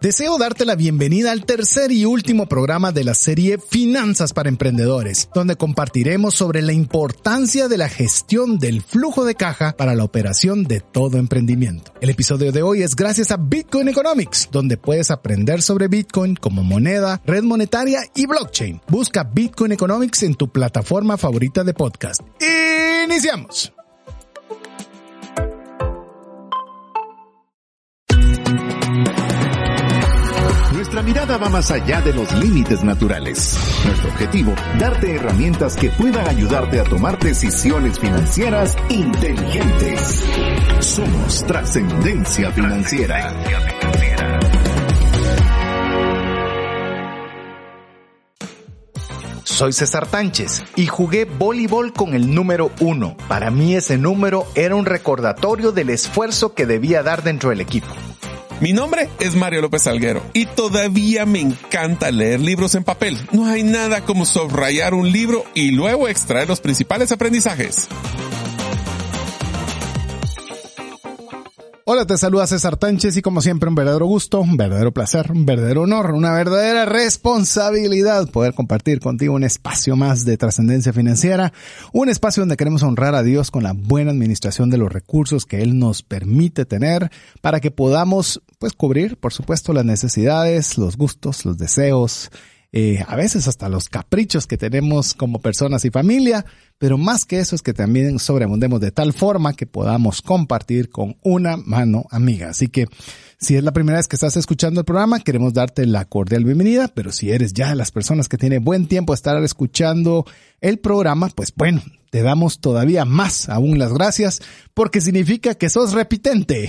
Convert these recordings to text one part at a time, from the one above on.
Deseo darte la bienvenida al tercer y último programa de la serie Finanzas para Emprendedores, donde compartiremos sobre la importancia de la gestión del flujo de caja para la operación de todo emprendimiento. El episodio de hoy es gracias a Bitcoin Economics, donde puedes aprender sobre Bitcoin como moneda, red monetaria y blockchain. Busca Bitcoin Economics en tu plataforma favorita de podcast. ¡Iniciamos! Nuestra mirada va más allá de los límites naturales. Nuestro objetivo, darte herramientas que puedan ayudarte a tomar decisiones financieras inteligentes. Somos trascendencia financiera. Soy César Tánchez y jugué voleibol con el número uno. Para mí ese número era un recordatorio del esfuerzo que debía dar dentro del equipo. Mi nombre es Mario López Alguero y todavía me encanta leer libros en papel. No hay nada como subrayar un libro y luego extraer los principales aprendizajes. Hola, te saluda César Tánchez y como siempre un verdadero gusto, un verdadero placer, un verdadero honor, una verdadera responsabilidad poder compartir contigo un espacio más de trascendencia financiera, un espacio donde queremos honrar a Dios con la buena administración de los recursos que Él nos permite tener para que podamos pues cubrir, por supuesto, las necesidades, los gustos, los deseos, eh, a veces hasta los caprichos que tenemos como personas y familia, pero más que eso es que también sobreabundemos de tal forma que podamos compartir con una mano amiga. Así que si es la primera vez que estás escuchando el programa, queremos darte la cordial bienvenida, pero si eres ya de las personas que tiene buen tiempo estar escuchando el programa, pues bueno, te damos todavía más aún las gracias porque significa que sos repitente.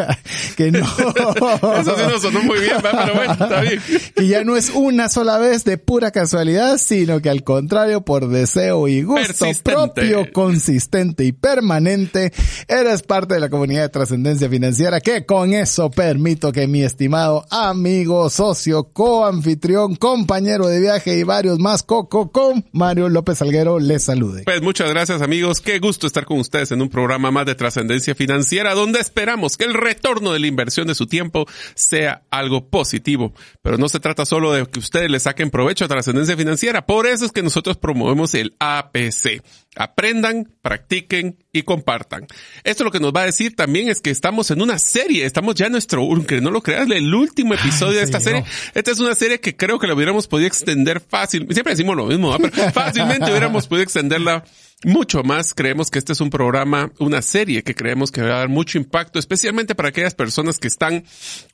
que no. Eso sí no sonó muy bien, pero bueno, está bien. y ya no es una sola vez de pura casualidad, sino que al contrario, por deseo y gusto propio, consistente y permanente, eres parte de la comunidad de trascendencia financiera que con eso permito que mi estimado amigo, socio, coanfitrión, compañero de viaje y varios más, Coco, con Mario López Alguero, les salude. Pues muchas gracias amigos, qué gusto estar con ustedes en un programa más de trascendencia financiera donde esperamos que el retorno de la inversión de su tiempo sea algo positivo. Pero no se trata solo de que ustedes le saquen provecho a trascendencia financiera, por eso es que nosotros promovemos el APC. Aprendan, practiquen y compartan. Esto lo que nos va a decir también es que estamos en una serie, estamos ya en nuestro, aunque no lo creas, el último episodio de esta serie. Esta es una serie que creo que la hubiéramos podido extender fácil, siempre decimos lo mismo, pero fácilmente hubiéramos podido extenderla mucho más. Creemos que este es un programa, una serie que creemos que va a dar mucho impacto, especialmente para aquellas personas que están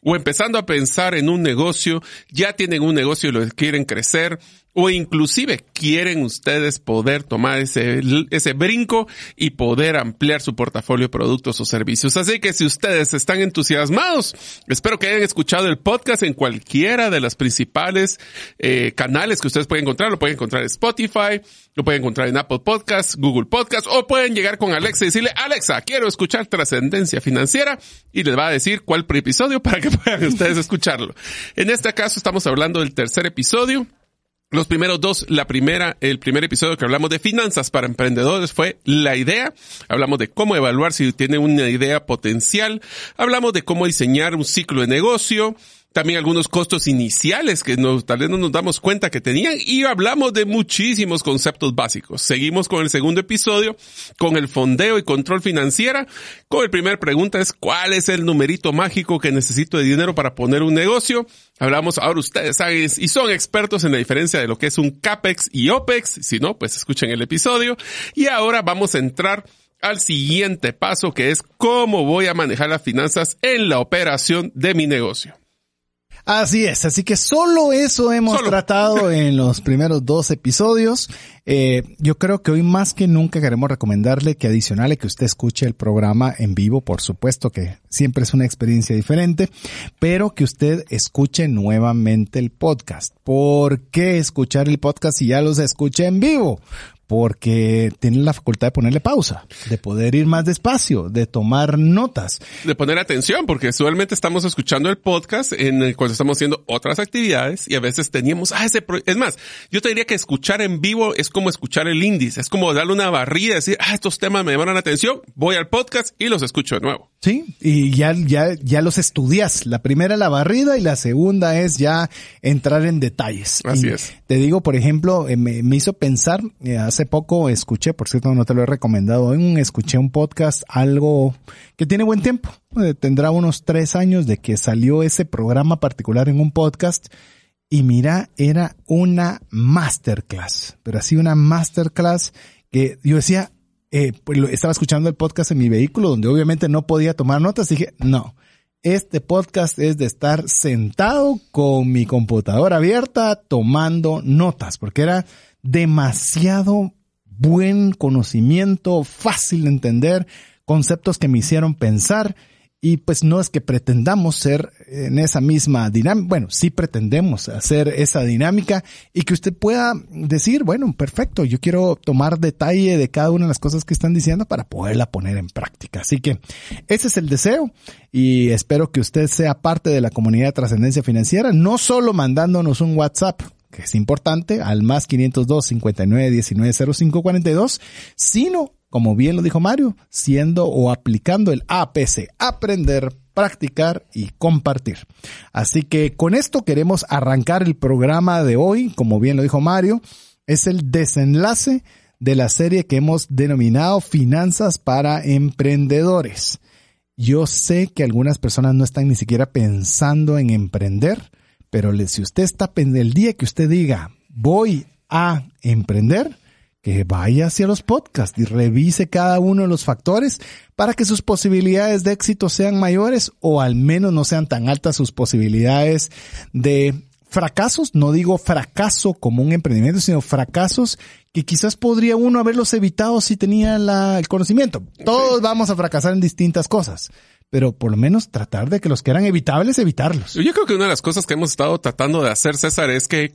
o empezando a pensar en un negocio, ya tienen un negocio y lo quieren crecer, o inclusive quieren ustedes poder tomar ese, ese brinco y poder ampliar su portafolio de productos o servicios. Así que si ustedes están entusiasmados, espero que hayan escuchado el podcast en cualquiera de las principales eh, canales que ustedes pueden encontrar. Lo pueden encontrar en Spotify, lo pueden encontrar en Apple Podcasts, Google Podcasts o pueden llegar con Alexa y decirle, Alexa, quiero escuchar trascendencia financiera y les va a decir cuál episodio para que puedan ustedes escucharlo. En este caso estamos hablando del tercer episodio los primeros dos, la primera, el primer episodio que hablamos de finanzas para emprendedores fue la idea. Hablamos de cómo evaluar si tiene una idea potencial. Hablamos de cómo diseñar un ciclo de negocio también algunos costos iniciales que tal vez no nos damos cuenta que tenían y hablamos de muchísimos conceptos básicos. Seguimos con el segundo episodio, con el fondeo y control financiera. Con el primer pregunta es ¿cuál es el numerito mágico que necesito de dinero para poner un negocio? Hablamos, ahora ustedes saben y son expertos en la diferencia de lo que es un CAPEX y OPEX. Si no, pues escuchen el episodio. Y ahora vamos a entrar al siguiente paso que es cómo voy a manejar las finanzas en la operación de mi negocio. Así es, así que solo eso hemos tratado en los primeros dos episodios. Eh, yo creo que hoy más que nunca queremos recomendarle que adicional que usted escuche el programa en vivo, por supuesto que siempre es una experiencia diferente, pero que usted escuche nuevamente el podcast. ¿Por qué escuchar el podcast si ya los escuché en vivo? Porque tiene la facultad de ponerle pausa, de poder ir más despacio, de tomar notas. De poner atención, porque usualmente estamos escuchando el podcast en el, cuando estamos haciendo otras actividades y a veces teníamos, ah, ese, es más, yo te diría que escuchar en vivo es como escuchar el índice, es como darle una barrida y decir, ah, estos temas me llamaron la atención, voy al podcast y los escucho de nuevo. Sí, y ya, ya, ya los estudias. La primera la barrida y la segunda es ya entrar en detalles. Así es. Te digo, por ejemplo, eh, me, me hizo pensar, eh, hace poco escuché, por cierto no te lo he recomendado aún, escuché un podcast, algo que tiene buen tiempo, eh, tendrá unos tres años de que salió ese programa particular en un podcast y mira, era una masterclass, pero así una masterclass que yo decía, eh, pues estaba escuchando el podcast en mi vehículo donde obviamente no podía tomar notas. Dije, no, este podcast es de estar sentado con mi computadora abierta tomando notas porque era demasiado buen conocimiento, fácil de entender, conceptos que me hicieron pensar y pues no es que pretendamos ser en esa misma dinámica, bueno, sí pretendemos hacer esa dinámica y que usted pueda decir, bueno, perfecto, yo quiero tomar detalle de cada una de las cosas que están diciendo para poderla poner en práctica. Así que ese es el deseo y espero que usted sea parte de la comunidad de trascendencia financiera, no solo mandándonos un WhatsApp, que es importante, al más 502 59 19 05 42, sino como bien lo dijo Mario, siendo o aplicando el APC, aprender, practicar y compartir. Así que con esto queremos arrancar el programa de hoy, como bien lo dijo Mario, es el desenlace de la serie que hemos denominado Finanzas para Emprendedores. Yo sé que algunas personas no están ni siquiera pensando en emprender, pero si usted está el día que usted diga voy a emprender, que vaya hacia los podcasts y revise cada uno de los factores para que sus posibilidades de éxito sean mayores o al menos no sean tan altas sus posibilidades de fracasos. No digo fracaso como un emprendimiento, sino fracasos que quizás podría uno haberlos evitado si tenía el conocimiento. Todos vamos a fracasar en distintas cosas pero por lo menos tratar de que los que eran evitables, evitarlos. Yo creo que una de las cosas que hemos estado tratando de hacer, César, es que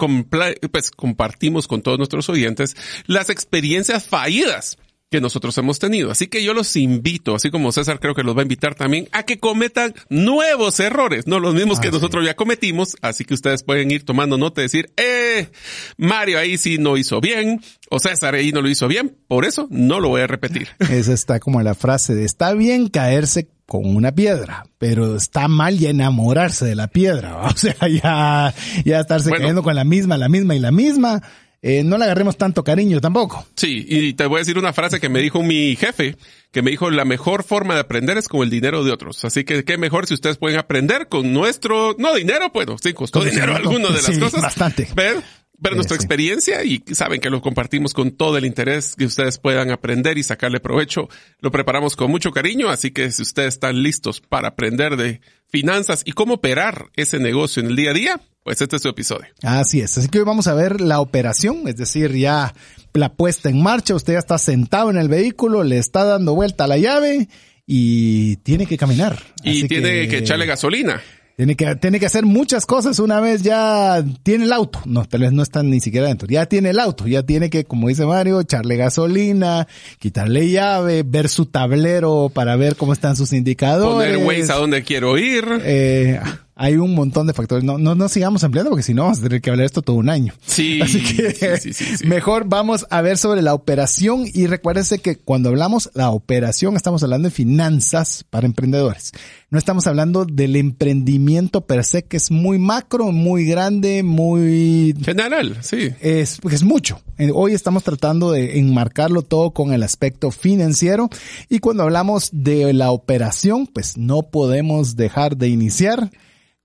pues, compartimos con todos nuestros oyentes las experiencias fallidas que nosotros hemos tenido. Así que yo los invito, así como César creo que los va a invitar también, a que cometan nuevos errores, no los mismos que ah, nosotros ya cometimos. Así que ustedes pueden ir tomando nota y decir, eh, Mario ahí sí no hizo bien, o César ahí no lo hizo bien, por eso no lo voy a repetir. Esa está como la frase de, está bien caerse con una piedra, pero está mal ya enamorarse de la piedra, o sea, ya, ya estarse cayendo con la misma, la misma y la misma eh, no le agarremos tanto cariño tampoco. Sí, y te voy a decir una frase que me dijo mi jefe, que me dijo la mejor forma de aprender es con el dinero de otros. Así que qué mejor si ustedes pueden aprender con nuestro, no dinero, bueno, sí, costó dinero alguno de las cosas. Bastante. Pero, pero nuestra experiencia y saben que lo compartimos con todo el interés que ustedes puedan aprender y sacarle provecho. Lo preparamos con mucho cariño, así que si ustedes están listos para aprender de finanzas y cómo operar ese negocio en el día a día, pues este es su episodio. Así es. Así que hoy vamos a ver la operación, es decir, ya la puesta en marcha. Usted ya está sentado en el vehículo, le está dando vuelta a la llave y tiene que caminar. Y tiene que, echarle gasolina. Tiene que, tiene que hacer muchas cosas una vez ya tiene el auto. No, tal vez no están ni siquiera dentro. Ya tiene el auto. Ya tiene que, como dice Mario, echarle gasolina, quitarle llave, ver su tablero para ver cómo están sus indicadores. Poner Waze a dónde quiero ir. Eh, hay un montón de factores. No, no, no sigamos empleando porque si no vamos a tener que hablar esto todo un año. Sí. Así que sí, sí, sí, mejor vamos a ver sobre la operación y recuérdese que cuando hablamos la operación estamos hablando de finanzas para emprendedores. No estamos hablando del emprendimiento per se que es muy macro, muy grande, muy general, sí. Es, es mucho. Eh, hoy estamos tratando de enmarcarlo todo con el aspecto financiero y cuando hablamos de la operación, pues no podemos dejar de iniciar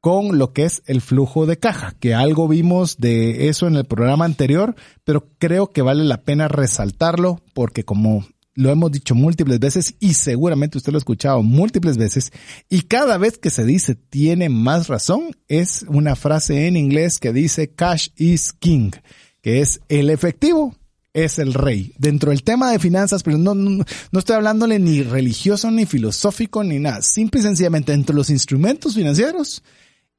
con lo que es el flujo de caja, que algo vimos de eso en el programa anterior, pero creo que vale la pena resaltarlo porque como lo hemos dicho múltiples veces y seguramente usted lo ha escuchado múltiples veces y cada vez que se dice tiene más razón es una frase en inglés que dice cash is king, que es el efectivo es el rey. Dentro del tema de finanzas, pero no, no, no, estoy hablándole ni religioso, ni filosófico, ni nada. Simple y sencillamente, entre los instrumentos financieros,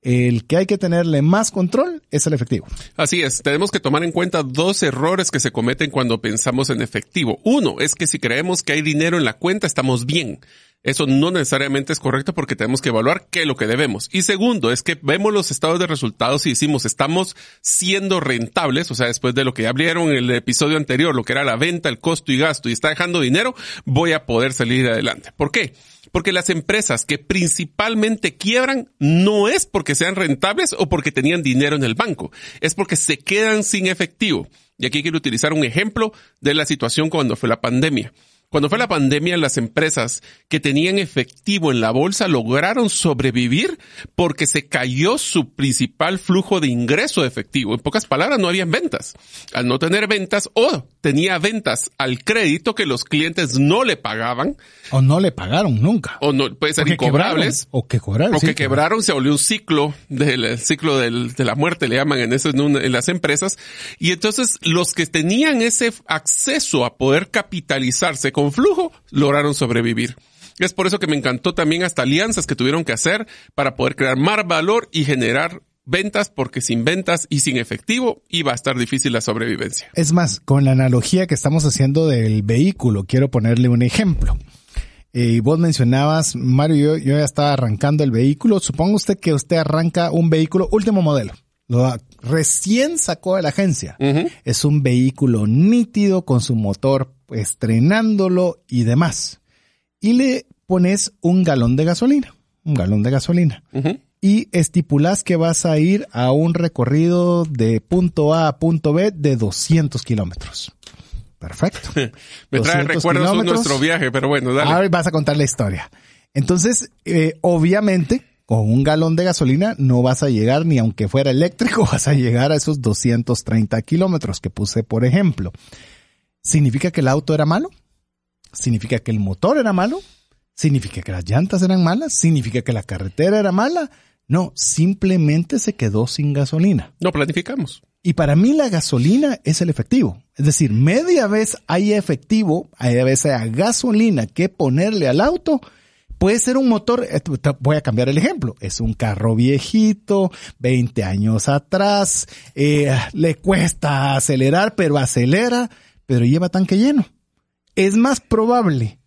el que hay que tenerle más control es el efectivo. Así es, tenemos que tomar en cuenta dos errores que se cometen cuando pensamos en efectivo. Uno es que si creemos que hay dinero en la cuenta, estamos bien. Eso no necesariamente es correcto porque tenemos que evaluar qué es lo que debemos. Y segundo, es que vemos los estados de resultados y decimos, estamos siendo rentables, o sea, después de lo que ya abrieron en el episodio anterior, lo que era la venta, el costo y gasto, y está dejando dinero, voy a poder salir adelante. ¿Por qué? Porque las empresas que principalmente quiebran no es porque sean rentables o porque tenían dinero en el banco, es porque se quedan sin efectivo. Y aquí quiero utilizar un ejemplo de la situación cuando fue la pandemia. Cuando fue la pandemia, las empresas que tenían efectivo en la bolsa lograron sobrevivir porque se cayó su principal flujo de ingreso de efectivo. En pocas palabras, no habían ventas. Al no tener ventas o tenía ventas al crédito que los clientes no le pagaban. O no le pagaron nunca. O no, puede ser incobrables. o que cobraron. O que quebraron, se volvió un ciclo del ciclo del, de la muerte, le llaman en eso en, en las empresas. Y entonces los que tenían ese acceso a poder capitalizarse con flujo lograron sobrevivir. Es por eso que me encantó también hasta alianzas que tuvieron que hacer para poder crear más valor y generar ventas, porque sin ventas y sin efectivo iba a estar difícil la sobrevivencia. Es más, con la analogía que estamos haciendo del vehículo, quiero ponerle un ejemplo. Eh, y vos mencionabas, Mario, yo, yo ya estaba arrancando el vehículo. Suponga usted que usted arranca un vehículo último modelo. Lo recién sacó de la agencia. Es un vehículo nítido con su motor estrenándolo y demás. Y le pones un galón de gasolina, un galón de gasolina. Y estipulas que vas a ir a un recorrido de punto A a punto B de 200 kilómetros. Perfecto. Me trae recuerdos de nuestro viaje, pero bueno, dale. Ahora vas a contar la historia. Entonces, eh, obviamente, con un galón de gasolina no vas a llegar, ni aunque fuera eléctrico, vas a llegar a esos 230 kilómetros que puse, por ejemplo. ¿Significa que el auto era malo? ¿Significa que el motor era malo? ¿Significa que las llantas eran malas? ¿Significa que la carretera era mala? No, simplemente se quedó sin gasolina. No planificamos. Y para mí la gasolina es el efectivo. Es decir, media vez hay efectivo, hay veces hay gasolina que ponerle al auto. Puede ser un motor, eh, voy a cambiar el ejemplo, es un carro viejito, 20 años atrás, eh, le cuesta acelerar, pero acelera pero lleva tanque lleno. Es más probable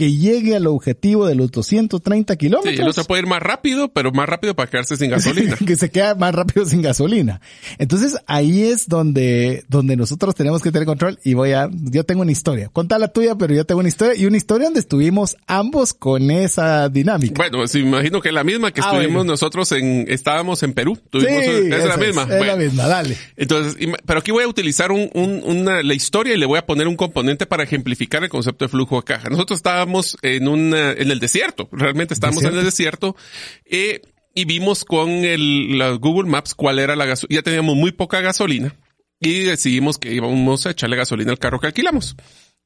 que llegue al objetivo de los 230 kilómetros. Sí, el otro puede ir más rápido, pero más rápido para quedarse sin gasolina. que se queda más rápido sin gasolina. Entonces ahí es donde, donde nosotros tenemos que tener control y voy a, yo tengo una historia. Contá la tuya, pero yo tengo una historia y una historia donde estuvimos ambos con esa dinámica. Bueno, pues imagino que es la misma que Ah, estuvimos bueno. nosotros en, estábamos en Perú. Sí, es la misma. Es, Bueno. la misma, dale. Entonces, pero aquí voy a utilizar un, un- una, la historia y le voy a poner un componente para ejemplificar el concepto de flujo de caja. Nosotros estábamos en una, en el desierto, realmente estábamos en el desierto, eh, y vimos con el, la Google Maps cuál era la gasolina. Ya teníamos muy poca gasolina y decidimos que íbamos a echarle gasolina al carro que alquilamos.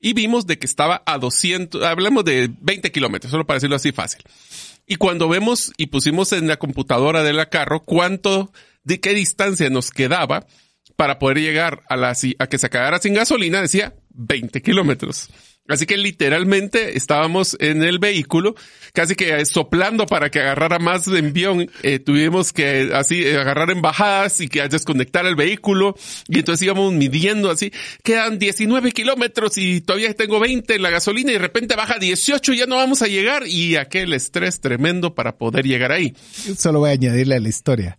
Y vimos de que estaba a 200, hablamos de 20 kilómetros, solo para decirlo así fácil. Y cuando vemos y pusimos en la computadora de la carro cuánto, de qué distancia nos quedaba para poder llegar a la, a que se acabara sin gasolina, decía 20 kilómetros. Así que literalmente estábamos en el vehículo, casi que eh, soplando para que agarrara más envión. Eh, tuvimos que así eh, agarrar en bajadas y que desconectar el vehículo. Y entonces íbamos midiendo así. Quedan 19 kilómetros y todavía tengo 20 en la gasolina y de repente baja 18 y ya no vamos a llegar. Y aquel estrés tremendo para poder llegar ahí. Solo voy a añadirle a la historia.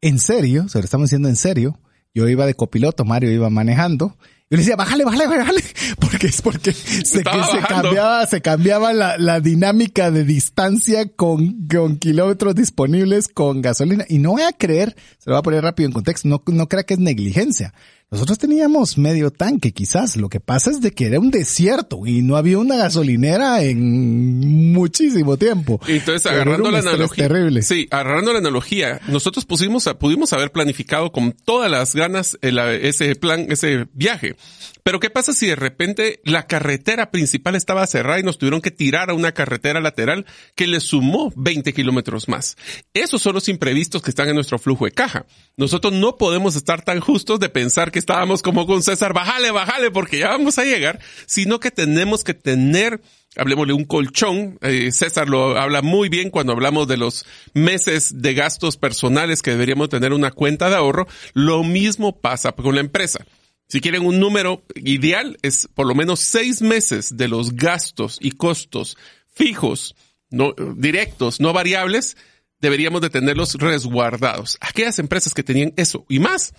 En serio, se lo estamos diciendo en serio. Yo iba de copiloto, Mario iba manejando. Yo le decía, bájale, bájale, bájale. Porque es porque se, cambiaba, se cambiaba la, la dinámica de distancia con, con kilómetros disponibles con gasolina. Y no voy a creer, se lo voy a poner rápido en contexto, no, no crea que es negligencia. Nosotros teníamos medio tanque quizás. Lo que pasa es de que era un desierto y no había una gasolinera en muchísimo tiempo. Y Entonces, agarrando la analogía. Terrible. Sí, agarrando la analogía, nosotros pusimos, pudimos haber planificado con todas las ganas el- ese plan, ese viaje. Pero ¿qué pasa si de repente la carretera principal estaba cerrada y nos tuvieron que tirar a una carretera lateral que le sumó 20 kilómetros más? Esos son los imprevistos que están en nuestro flujo de caja. Nosotros no podemos estar tan justos de pensar que estábamos como con César, bájale, bájale, porque ya vamos a llegar, sino que tenemos que tener hablemosle un colchón. Eh, César lo habla muy bien cuando hablamos de los meses de gastos personales que deberíamos tener una cuenta de ahorro. Lo mismo pasa con la empresa. Si quieren un número ideal, es por lo menos seis meses de los gastos y costos fijos, no, directos, no variables, deberíamos de tenerlos resguardados. Aquellas empresas que tenían eso y más,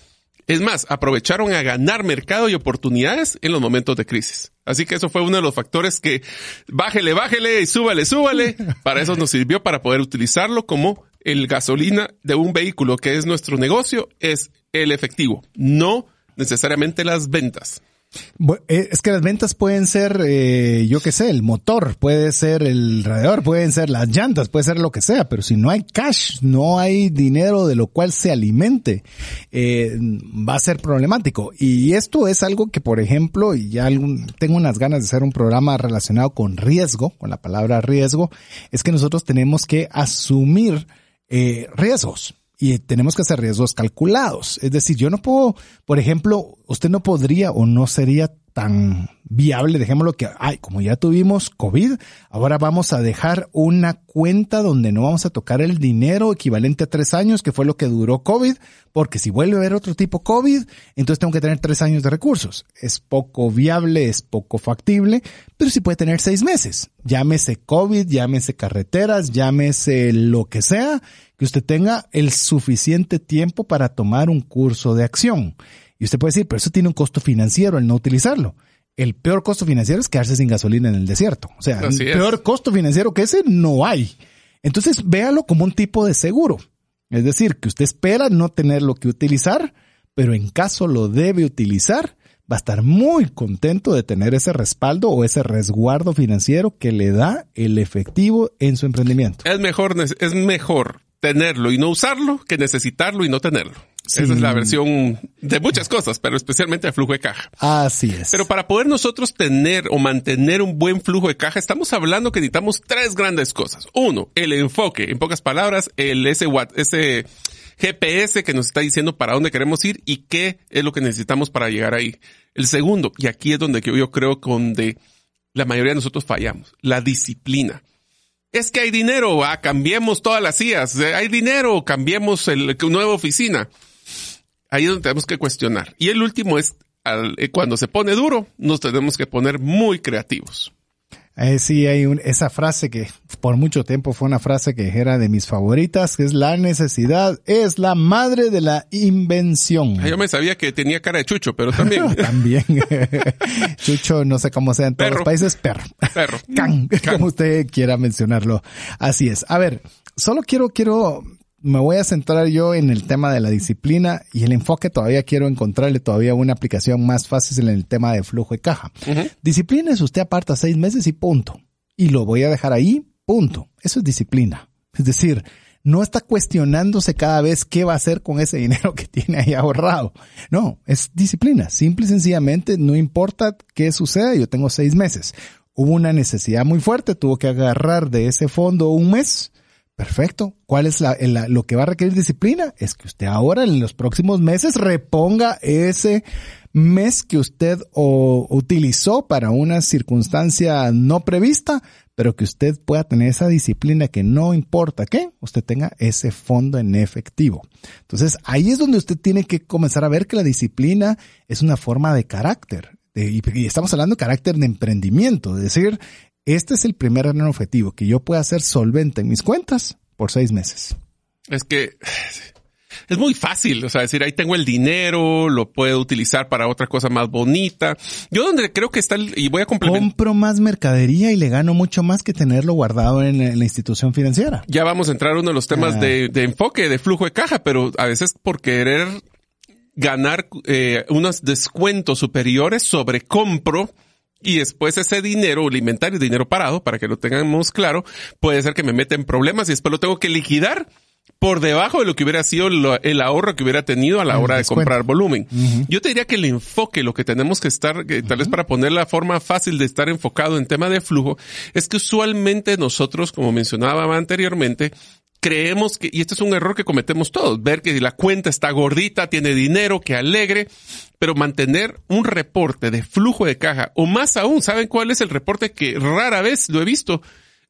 es más, aprovecharon a ganar mercado y oportunidades en los momentos de crisis. Así que eso fue uno de los factores que bájele, bájele y súbale, súbale. Para eso nos sirvió para poder utilizarlo como el gasolina de un vehículo que es nuestro negocio, es el efectivo, no necesariamente las ventas. Eh, es que las ventas pueden ser, eh, yo qué sé, el motor, puede ser el radiador, pueden ser las llantas, puede ser lo que sea, pero si no hay cash, no hay dinero de lo cual se alimente, eh, va a ser problemático. Y esto es algo que, por ejemplo, y ya tengo unas ganas de hacer un programa relacionado con riesgo, con la palabra riesgo, es que nosotros tenemos que asumir riesgos y tenemos que hacer riesgos calculados. Es decir, yo no puedo, por ejemplo, usted no podría o no sería tan viable, dejémoslo que, ay, como ya tuvimos COVID, ahora vamos a dejar una cuenta donde no vamos a tocar el dinero equivalente a tres años, que fue lo que duró COVID, porque si vuelve a haber otro tipo COVID, entonces tengo que tener tres años de recursos. Es poco viable, es poco factible, pero sí puede tener seis meses. Llámese COVID, llámese carreteras, llámese lo que sea, que usted tenga el suficiente tiempo para tomar un curso de acción. Y usted puede decir, pero eso tiene un costo financiero el no utilizarlo. El peor costo financiero es quedarse sin gasolina en el desierto. O sea, el peor costo financiero que ese no hay. Entonces, véalo como un tipo de seguro. Es decir, que usted espera no tenerlo que utilizar, pero en caso lo debe utilizar, va a estar muy contento de tener ese respaldo o ese resguardo financiero que le da el efectivo en su emprendimiento. Es mejor, es mejor tenerlo y no usarlo que necesitarlo y no tenerlo. Esa es la versión de muchas cosas, pero especialmente de flujo de caja. Así es. Pero para poder nosotros tener o mantener un buen flujo de caja, estamos hablando que necesitamos tres grandes cosas. Uno, el enfoque. En pocas palabras, el ese, ese GPS que nos está diciendo para dónde queremos ir y qué es lo que necesitamos para llegar ahí. El segundo, y aquí es donde yo creo que donde la mayoría de nosotros fallamos, la disciplina es que hay dinero, ah, cambiemos todas las sillas, eh, hay dinero, cambiemos el, nueva oficina. Ahí es donde tenemos que cuestionar. Y el último es, eh, cuando se pone duro, nos tenemos que poner muy creativos. Eh, sí, hay esa frase que por mucho tiempo fue una frase que era de mis favoritas, que es la necesidad es la madre de la invención. Ah, yo me sabía que tenía cara de Chucho, pero también. también. chucho, no sé cómo sea en todos los países, perro. Perro. Can, como usted quiera mencionarlo. Así es. A ver, solo quiero, quiero me voy a centrar yo en el tema de la disciplina y el enfoque todavía quiero encontrarle todavía una aplicación más fácil en el tema de flujo de caja. Disciplina es usted aparta seis meses y punto. Y lo voy a dejar ahí, punto. Eso es disciplina. Es decir, no está cuestionándose cada vez qué va a hacer con ese dinero que tiene ahí ahorrado. No, es disciplina. Simple y sencillamente, no importa qué suceda, yo tengo seis meses. Hubo una necesidad muy fuerte, tuvo que agarrar de ese fondo un mes Perfecto. ¿Cuál es la, lo que va a requerir disciplina? Es que usted ahora en los próximos meses reponga ese mes que usted utilizó para una circunstancia no prevista, pero que usted pueda tener esa disciplina que no importa qué, usted tenga ese fondo en efectivo. Entonces ahí es donde usted tiene que comenzar a ver que la disciplina es una forma de carácter. y, estamos hablando de carácter de emprendimiento, es decir, este es el primer gran objetivo, que yo pueda ser solvente en mis cuentas por seis meses. Es que es muy fácil, o sea, decir, ahí tengo el dinero, lo puedo utilizar para otra cosa más bonita. Yo donde creo que está, y voy a complementar. Compro más mercadería y le gano mucho más que tenerlo guardado en, la institución financiera. Ya vamos a entrar a uno de los temas ah. de, enfoque, de flujo de caja, pero a veces por querer ganar eh, unos descuentos superiores sobre compro, y después ese dinero, el inventario, dinero parado, para que lo tengamos claro, puede ser que me meta en problemas y después lo tengo que liquidar por debajo de lo que hubiera sido lo- el ahorro que hubiera tenido a la hora de comprar volumen. Yo te diría que el enfoque, lo que tenemos que estar, que tal vez para poner la forma fácil de estar enfocado en tema de flujo, es que usualmente nosotros, como mencionaba anteriormente, creemos que, y este es un error que cometemos todos, ver que la cuenta está gordita, tiene dinero, que alegre, pero mantener un reporte de flujo de caja, o más aún, ¿saben cuál es el reporte que rara vez lo he visto?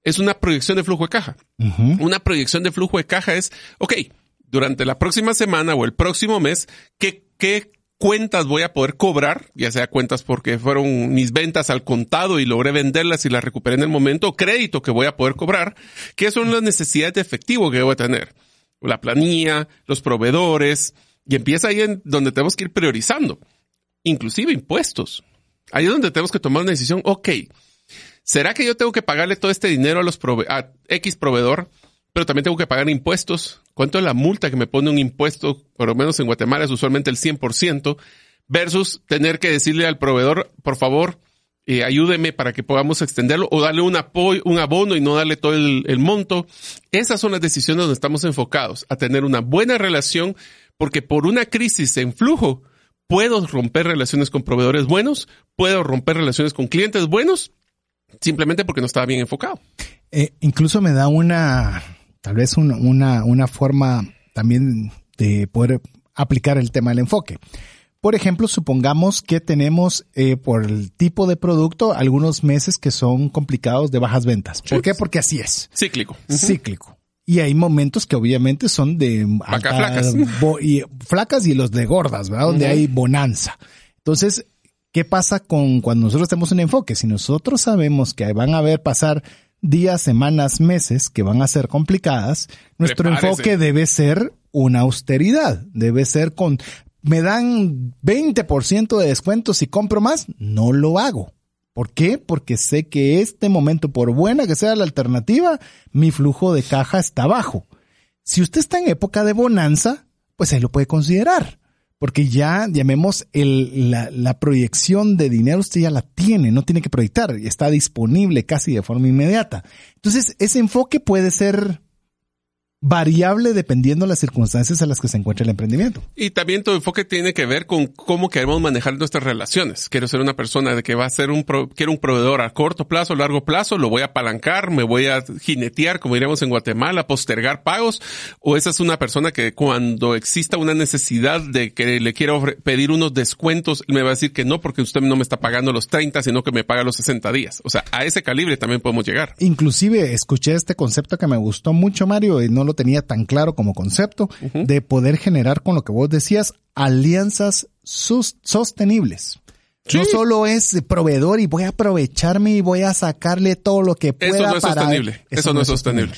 Es una proyección de flujo de caja. Una proyección de flujo de caja es, ok, durante la próxima semana o el próximo mes, ¿qué, qué cuentas voy a poder cobrar? Ya sea cuentas porque fueron mis ventas al contado y logré venderlas y las recuperé en el momento, o crédito que voy a poder cobrar, ¿qué son las necesidades de efectivo que voy a tener? La planilla, los proveedores, y empieza ahí en donde tenemos que ir priorizando, inclusive impuestos. Ahí es donde tenemos que tomar una decisión, ok, ¿será que yo tengo que pagarle todo este dinero a los prove- a X proveedor, pero también tengo que pagar impuestos? ¿Cuánto es la multa que me pone un impuesto? Por lo menos en Guatemala es usualmente el 100%, versus tener que decirle al proveedor, por favor, eh, ayúdeme para que podamos extenderlo o darle un apoyo, un abono y no darle todo el, monto. Esas son las decisiones donde estamos enfocados, a tener una buena relación, porque por una crisis en flujo, puedo romper relaciones con proveedores buenos, puedo romper relaciones con clientes buenos, simplemente porque no estaba bien enfocado. Eh, incluso me da una, tal vez un- una, una forma también de poder aplicar el tema del enfoque. Por ejemplo, supongamos que tenemos eh, por el tipo de producto algunos meses que son complicados de bajas ventas. ¿Por Sí. qué? Porque así es. Cíclico. Cíclico. Y hay momentos que obviamente son de flacas. y flacas y los de gordas, ¿verdad? Donde hay bonanza. Entonces, ¿qué pasa con cuando nosotros tenemos un enfoque? Si nosotros sabemos que van a haber pasar días, semanas, meses que van a ser complicadas, nuestro Prepárese. enfoque debe ser una austeridad, debe ser con, me dan 20% de descuento si compro más, no lo hago. ¿Por qué? Porque sé que este momento, por buena que sea la alternativa, mi flujo de caja está bajo. Si usted está en época de bonanza, pues ahí lo puede considerar. Porque ya, llamemos, el, la, la proyección de dinero usted ya la tiene, no tiene que proyectar, está disponible casi de forma inmediata. Entonces, ese enfoque puede ser variable dependiendo de las circunstancias en las que se encuentra el emprendimiento. Y también tu enfoque tiene que ver con cómo queremos manejar nuestras relaciones. Quiero ser una persona de que va a ser un, pro- quiero un proveedor a corto plazo, largo plazo, lo voy a apalancar, me voy a jinetear, como diríamos en Guatemala, postergar pagos, o esa es una persona que cuando exista una necesidad de que le quiero pedir unos descuentos, me va a decir que no porque usted no me está pagando los 30, sino que me paga los 60 días. O sea, a ese calibre también podemos llegar. Inclusive escuché este concepto que me gustó mucho, Mario, y no lo tenía tan claro como concepto, de poder generar con lo que vos decías, alianzas sostenibles. No Sí. solo es proveedor y voy a aprovecharme y voy a sacarle todo lo que pueda Eso no es para- sostenible. Eso no es sostenible.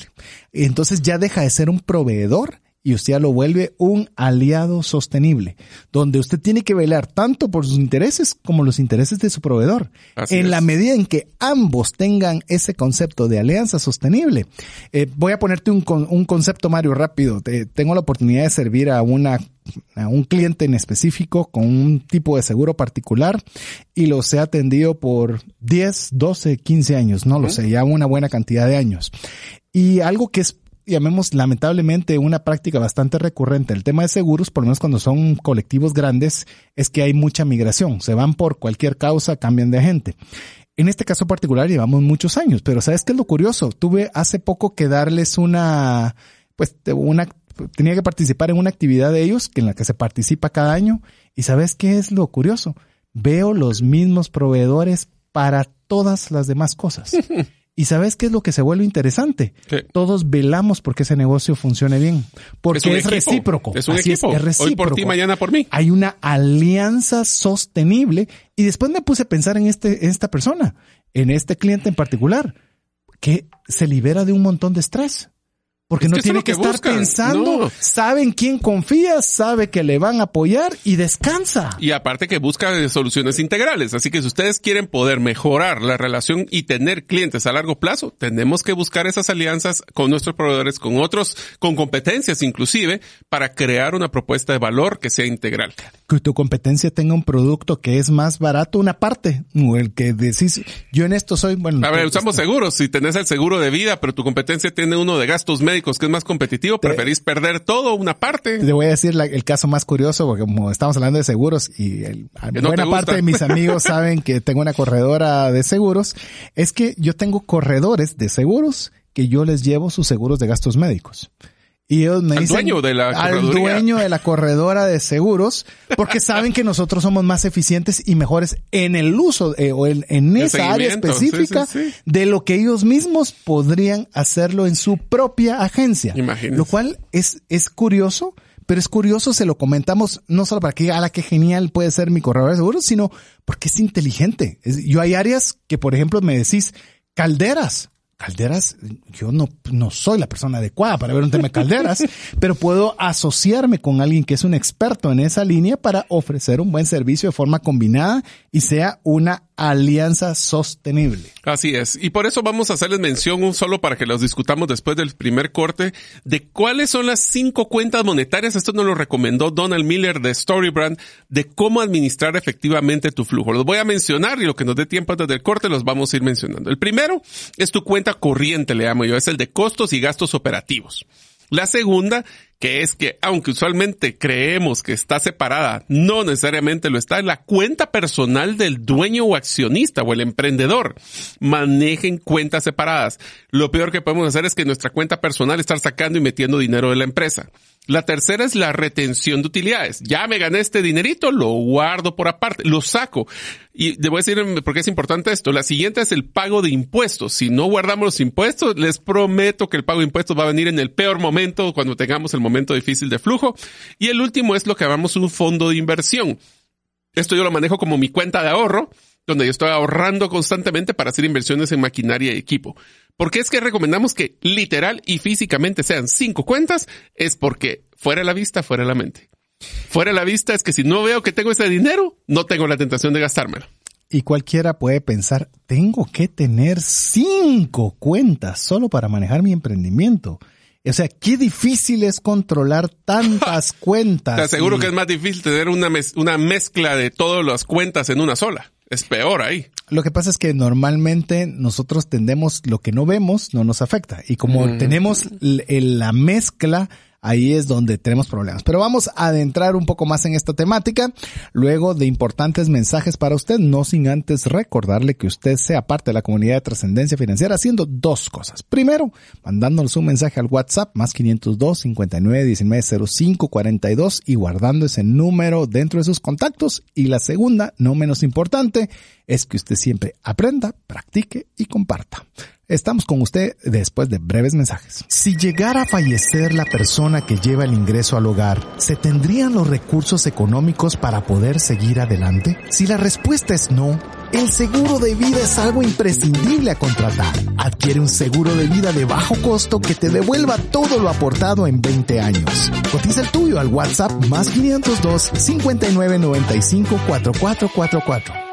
Entonces ya deja de ser un proveedor y usted ya lo vuelve un aliado sostenible, donde usted tiene que velar tanto por sus intereses como los intereses de su proveedor. Así en es. la medida en que ambos tengan ese concepto de alianza sostenible. Eh, voy a ponerte un, un concepto, Mario, rápido. Te- tengo la oportunidad de servir a una a un cliente en específico con un tipo de seguro particular y los he atendido por 10, 12, 15 años, no lo sé, ya una buena cantidad de años. Y algo que es llamemos lamentablemente una práctica bastante recurrente. El tema de seguros, por lo menos cuando son colectivos grandes, es que hay mucha migración. Se van por cualquier causa, cambian de agente. En este caso particular llevamos muchos años, pero ¿sabes qué es lo curioso? Tuve hace poco que darles una, pues, una, tenía que participar en una actividad de ellos, que en la que se participa cada año. ¿Y sabes qué es lo curioso? Veo los mismos proveedores para todas las demás cosas. ¿Y sabes qué es lo que se vuelve interesante? Todos velamos porque ese negocio funcione bien. Porque es, recíproco. Es un Así equipo. es Hoy por ti, mañana por mí. Hay una alianza sostenible. Y después me puse a pensar en este, en esta persona, en este cliente en particular, que se libera de un montón de estrés. Porque Es no que tiene es que, que estar buscan. pensando, No. saben quién confía, sabe que le van a apoyar y descansa. Y aparte que busca soluciones integrales. Así que si ustedes quieren poder mejorar la relación y tener clientes a largo plazo, tenemos que buscar esas alianzas con nuestros proveedores, con otros, con competencias inclusive, para crear una propuesta de valor que sea integral. que tu competencia tenga un producto que es más barato, una parte, o el que decís, yo en esto soy, bueno. A ver, usamos seguros. Si tenés el seguro de vida, pero tu competencia tiene uno de gastos médicos médicos que es más competitivo, preferís perder todo una parte. Te voy a decir el caso más curioso, porque como estamos hablando de seguros y el, buena parte de mis amigos saben que tengo una corredora de seguros, es que yo tengo corredores de seguros que yo les llevo sus seguros de gastos médicos. Y ellos me al dicen dueño de la al dueño de la corredora de seguros, porque saben que nosotros somos más eficientes y mejores en el uso eh, o en, esa área específica de lo que ellos mismos podrían hacerlo en su propia agencia. Imagínense. Lo cual es, es curioso, pero es curioso, se lo comentamos no solo para que, a la que genial puede ser mi corredor de seguros, sino porque es inteligente. yo hay áreas que, por ejemplo, me decís, calderas calderas, yo no, no soy la persona adecuada para ver un tema de calderas, pero puedo asociarme con alguien que es un experto en esa línea para ofrecer un buen servicio de forma combinada y sea una alianza sostenible. Así es. Y por eso vamos a hacerles mención un solo para que los discutamos después del primer corte de cuáles son las cinco cuentas monetarias. Esto nos lo recomendó Donald Miller de Storybrand de cómo administrar efectivamente tu flujo. Los voy a mencionar y lo que nos dé tiempo antes del corte los vamos a ir mencionando. El primero es tu cuenta corriente, le llamo yo. Es el de costos y gastos operativos. La segunda, que es que aunque usualmente creemos que está separada, no necesariamente lo está, la cuenta personal del dueño o accionista o el emprendedor. Manejen cuentas separadas. Lo peor que podemos hacer es que nuestra cuenta personal estar sacando y metiendo dinero de la empresa. La tercera es la retención de utilidades. Ya me gané este dinerito, lo guardo por aparte, lo saco. Y debo decir por qué es importante esto. La siguiente es el pago de impuestos. Si no guardamos los impuestos, les prometo que el pago de impuestos va a venir en el peor momento, cuando tengamos el momento difícil de flujo. Y el último es lo que llamamos un fondo de inversión. Esto yo lo manejo como mi cuenta de ahorro, donde yo estoy ahorrando constantemente para hacer inversiones en maquinaria y equipo. ¿Por qué es que recomendamos que literal y físicamente sean cinco cuentas? Es porque fuera la vista, fuera la mente. Fuera la vista es que si no veo que tengo ese dinero, no tengo la tentación de gastármelo. Y cualquiera puede pensar, tengo que tener cinco cuentas solo para manejar mi emprendimiento. O sea, qué difícil es controlar tantas cuentas. Te aseguro que es más difícil tener una, una mezcla de todas las cuentas en una sola. Es peor ahí. Lo que pasa es que normalmente nosotros tendemos lo que no vemos no nos afecta. Y como mm. tenemos la mezcla, ahí es donde tenemos problemas. Pero vamos a adentrar un poco más en esta temática, luego de importantes mensajes para usted, no sin antes recordarle que usted sea parte de la comunidad de trascendencia financiera haciendo dos cosas. Primero, mandándonos un mensaje al WhatsApp más 502 59 19 05 42 y guardando ese número dentro de sus contactos. Y la segunda, no menos importante, es que usted siempre aprenda, practique y comparta. Estamos con usted después de breves mensajes. Si llegara a fallecer la persona que lleva el ingreso al hogar, ¿se tendrían los recursos económicos para poder seguir adelante? Si la respuesta es no, el seguro de vida es algo imprescindible a contratar. Adquiere un seguro de vida de bajo costo que te devuelva todo lo aportado en 20 años. Cotiza el tuyo al WhatsApp más 502 5995 4444.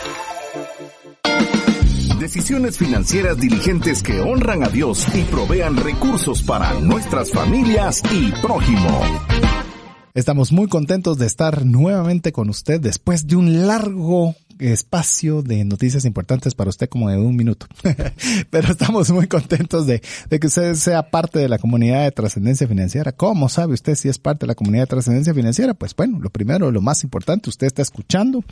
Decisiones financieras diligentes que honran a Dios y provean recursos para nuestras familias y prójimo. Estamos muy contentos de estar nuevamente con usted después de un largo espacio de noticias importantes para usted como de un minuto. Pero estamos muy contentos de, que usted sea parte de la comunidad de trascendencia financiera. ¿Cómo sabe usted si es parte de la comunidad de trascendencia financiera? Pues bueno, lo primero, lo más importante, usted está escuchando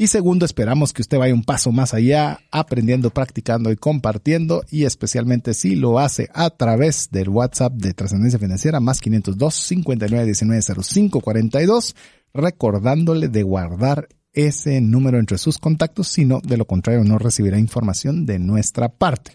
y segundo, esperamos que usted vaya un paso más allá, aprendiendo, practicando y compartiendo, y especialmente si lo hace a través del WhatsApp de Trascendencia Financiera, más 502 59 19 05 42, recordándole de guardar ese número entre sus contactos, sino de lo contrario no recibirá información de nuestra parte.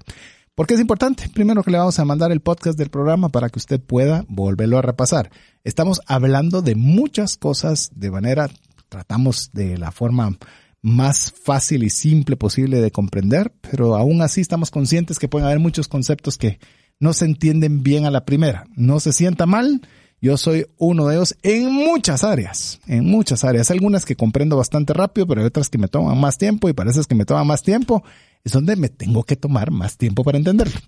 ¿Por qué es importante? Primero que le vamos a mandar el podcast del programa para que usted pueda volverlo a repasar. Estamos hablando de muchas cosas de manera tratamos de la forma más fácil y simple posible de comprender, pero aún así estamos conscientes que pueden haber muchos conceptos que no se entienden bien a la primera. No se sienta mal, Yo soy uno de ellos en muchas áreas, en muchas áreas. Algunas que comprendo bastante rápido, pero hay otras que me toman más tiempo y para esas que me toman más tiempo es donde me tengo que tomar más tiempo para entenderlo.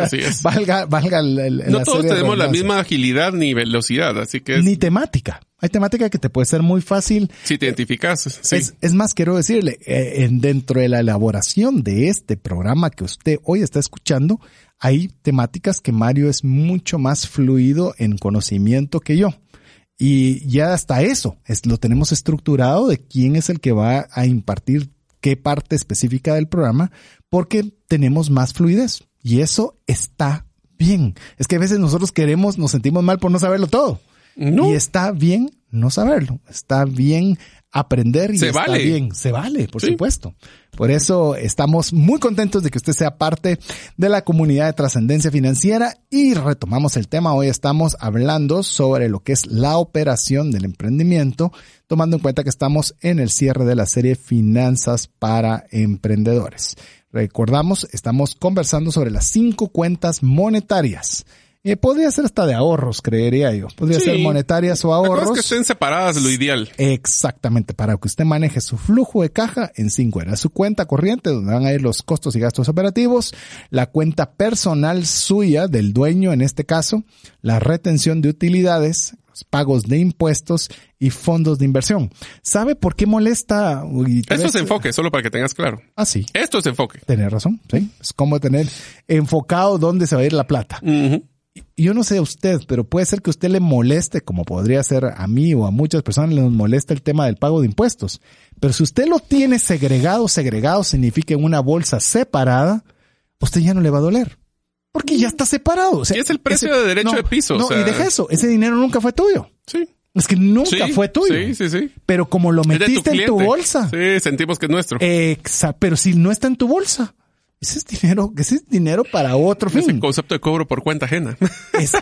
Así es. valga, valga el, el- No la todos serie tenemos la misma agilidad ni velocidad, así que es- Ni temática. Hay temática que te puede ser muy fácil. si te identificas, sí. Es, es más, quiero decirle, eh, en- dentro de la elaboración de este programa que usted hoy está escuchando, hay temáticas que Mario es mucho más fluido en conocimiento que yo. Y ya hasta eso es, lo tenemos estructurado de quién es el que va a impartir qué parte específica del programa, porque tenemos más fluidez. Y eso está bien. Es que a veces nosotros queremos, nos sentimos mal por no saberlo todo. No. Y está bien no saberlo. Está bien aprender y Se está vale. bien. Se vale, por Sí. supuesto. Por eso estamos muy contentos de que usted sea parte de la comunidad de trascendencia financiera y retomamos el tema. Hoy estamos hablando sobre lo que es la operación del emprendimiento, tomando en cuenta que estamos en el cierre de la serie Finanzas para Emprendedores. Recordamos, estamos conversando sobre las cinco cuentas monetarias. Eh, podría ser hasta de ahorros, creería yo. Podría Sí. ser monetarias o ahorros. es que estén separadas lo ideal. Exactamente, para que usted maneje su flujo de caja en cinco eras. Su cuenta corriente, donde van a ir los costos y gastos operativos, la cuenta personal suya, del dueño en este caso, la retención de utilidades, los pagos de impuestos y fondos de inversión. ¿Sabe por qué molesta? Uy, Esto es enfoque, solo para que tengas claro. Ah, sí. Esto es enfoque. Tener razón, sí. Es como tener enfocado dónde se va a ir la plata. Yo no sé a usted, pero puede ser que a usted le moleste, como podría ser a mí o a muchas personas les molesta el tema del pago de impuestos. Pero si usted lo tiene segregado, segregado significa en una bolsa separada, usted ya no le va a doler. Porque ya está separado. O sea, Y es el precio de derecho de piso, No, o sea- y deja eso. Ese dinero nunca fue tuyo. Sí. Es que nunca Sí, fue tuyo. Sí, sí, sí. Pero como lo metiste en tu bolsa. Sí, sentimos que es nuestro. Exacto. Pero si no está en tu bolsa, ese es dinero, ese es dinero para otro es fin. el concepto de cobro por cuenta ajena. Es-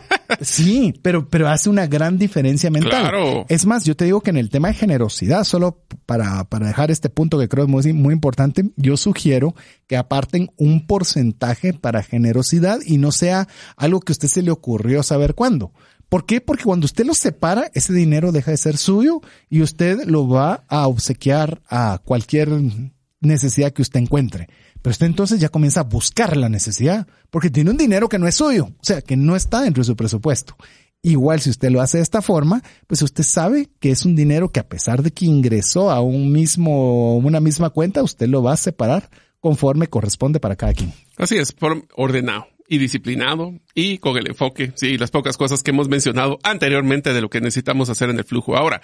sí, pero, pero hace una gran diferencia mental. Claro. Es más, yo te digo que en el tema de generosidad, solo para, para dejar este punto que creo es muy, muy importante, yo sugiero que aparten un porcentaje para generosidad y no sea algo que a usted se le ocurrió saber cuándo. ¿Por qué? Porque cuando usted lo separa, ese dinero deja de ser suyo y usted lo va a obsequiar a cualquier necesidad que usted encuentre. Pero usted entonces ya comienza a buscar la necesidad, porque tiene un dinero que no es suyo, o sea, que no está dentro de su presupuesto. Igual si usted lo hace de esta forma, pues usted sabe que es un dinero que a pesar de que ingresó a un mismo, una misma cuenta, usted lo va a separar conforme corresponde para cada quien. Así es, ordenado y disciplinado y con el enfoque, sí, las pocas cosas que hemos mencionado anteriormente de lo que necesitamos hacer en el flujo. Ahora,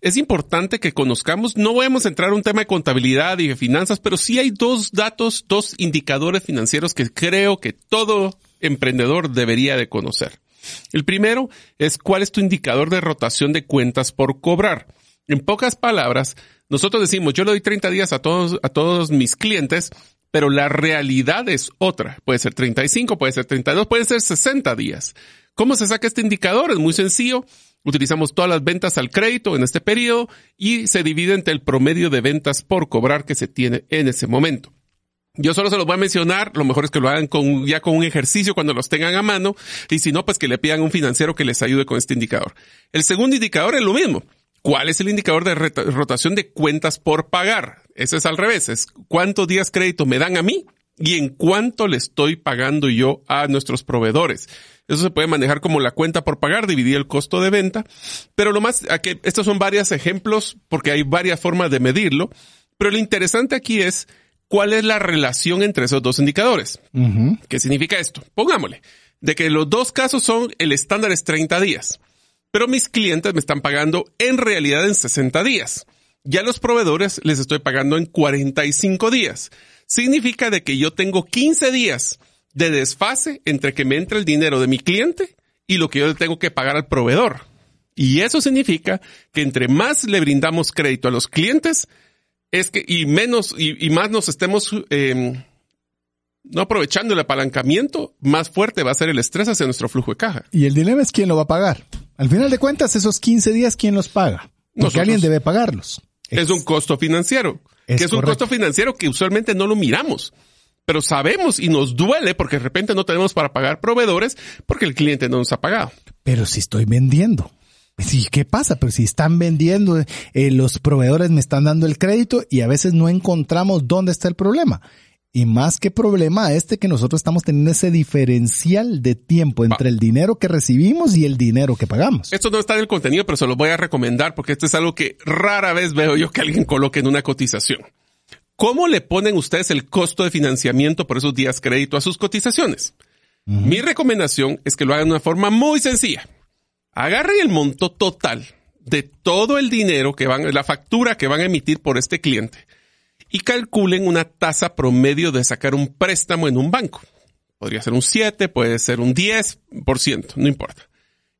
es importante que conozcamos, no vamos a entrar a un tema de contabilidad y de finanzas, pero sí hay dos datos, dos indicadores financieros que creo que todo emprendedor debería de conocer. El primero es cuál es tu indicador de rotación de cuentas por cobrar. En pocas palabras, nosotros decimos, yo le doy 30 días a todos, a todos mis clientes, pero la realidad es otra. Puede ser 35, puede ser 32, puede ser 60 días. ¿Cómo se saca este indicador? Es muy sencillo. Utilizamos todas las ventas al crédito en este periodo y se divide entre el promedio de ventas por cobrar que se tiene en ese momento. Yo solo se los voy a mencionar, lo mejor es que lo hagan con, ya con un ejercicio cuando los tengan a mano, y si no, pues que le pidan a un financiero que les ayude con este indicador. El segundo indicador es lo mismo. ¿Cuál es el indicador de rotación de cuentas por pagar? Ese es al revés, es cuántos días crédito me dan a mí y en cuánto le estoy pagando yo a nuestros proveedores. Eso se puede manejar como la cuenta por pagar, dividir el costo de venta, pero lo más, estos son varios ejemplos porque hay varias formas de medirlo, pero lo interesante aquí es cuál es la relación entre esos dos indicadores. ¿Qué significa esto? Pongámosle, de que los dos casos son, el estándar es 30 días, pero mis clientes me están pagando en realidad en 60 días. Ya los proveedores les estoy pagando en 45 días. Significa de que yo tengo 15 días de desfase entre que me entra el dinero de mi cliente y lo que yo le tengo que pagar al proveedor. Y eso significa que entre más le brindamos crédito a los clientes, es que, y menos, y, más nos estemos, eh, no aprovechando el apalancamiento, más fuerte va a ser el estrés hacia nuestro flujo de caja. Y el dilema es quién lo va a pagar. Al final de cuentas, esos 15 días, ¿quién los paga? Porque Nosotros. alguien debe pagarlos. Es un costo financiero, Es que es un costo financiero que usualmente no lo miramos. Pero sabemos y nos duele porque de repente no tenemos para pagar proveedores porque el cliente no nos ha pagado. Pero si estoy vendiendo. Sí, ¿qué pasa? Pero si están vendiendo, eh, los proveedores me están dando el crédito y a veces no encontramos dónde está el problema. Y más que problema este que nosotros estamos teniendo ese diferencial de tiempo entre el dinero que recibimos y el dinero que pagamos. Esto no está en el contenido, pero se lo voy a recomendar porque esto es algo que rara vez veo yo que alguien coloque en una cotización. ¿Cómo le ponen ustedes el costo de financiamiento por esos días crédito a sus cotizaciones? Mi recomendación es que lo hagan de una forma muy sencilla. Agarren el monto total de todo el dinero que van, la factura que van a emitir por este cliente y calculen una tasa promedio de sacar un préstamo en un banco. Podría ser un 7, puede ser un 10%, no importa.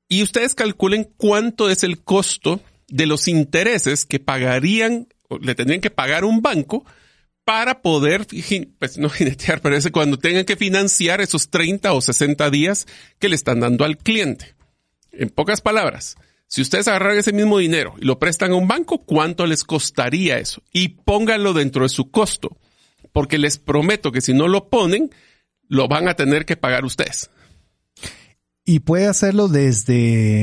Y ustedes calculen cuánto es el costo de los intereses que pagarían, le tendrían que pagar un banco para poder, pues no jinetear, pero es cuando tengan que financiar esos 30 o 60 días que le están dando al cliente. En pocas palabras, si ustedes agarran ese mismo dinero y lo prestan a un banco, ¿cuánto les costaría eso? Y pónganlo dentro de su costo, porque les prometo que si no lo ponen, lo van a tener que pagar ustedes. Y puede hacerlo desde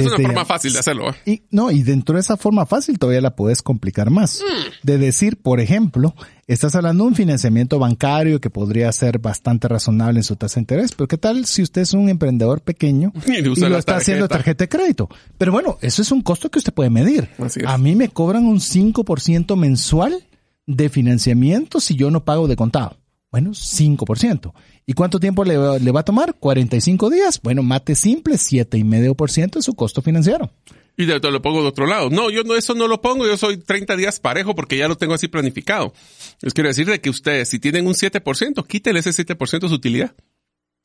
es una forma fácil de hacerlo. ¿eh? Y, no, y dentro de esa forma fácil todavía la puedes complicar más. Mm. De decir, por ejemplo, estás hablando de un financiamiento bancario que podría ser bastante razonable en su tasa de interés, pero ¿qué tal si usted es un emprendedor pequeño y, lo está haciendo tarjeta de crédito? Pero bueno, eso es un costo que usted puede medir. A mí me cobran un 5% mensual de financiamiento si yo no pago de contado. Bueno, 5%. ¿Y cuánto tiempo le, va a tomar? 45 días. Bueno, mate simple, 7,5% de su costo financiero. Y te, lo pongo de otro lado. No, yo no, eso no lo pongo. Yo soy 30 días parejo porque ya lo tengo así planificado. Les quiero decir de que ustedes, si tienen un 7%, quítele ese 7% de su utilidad.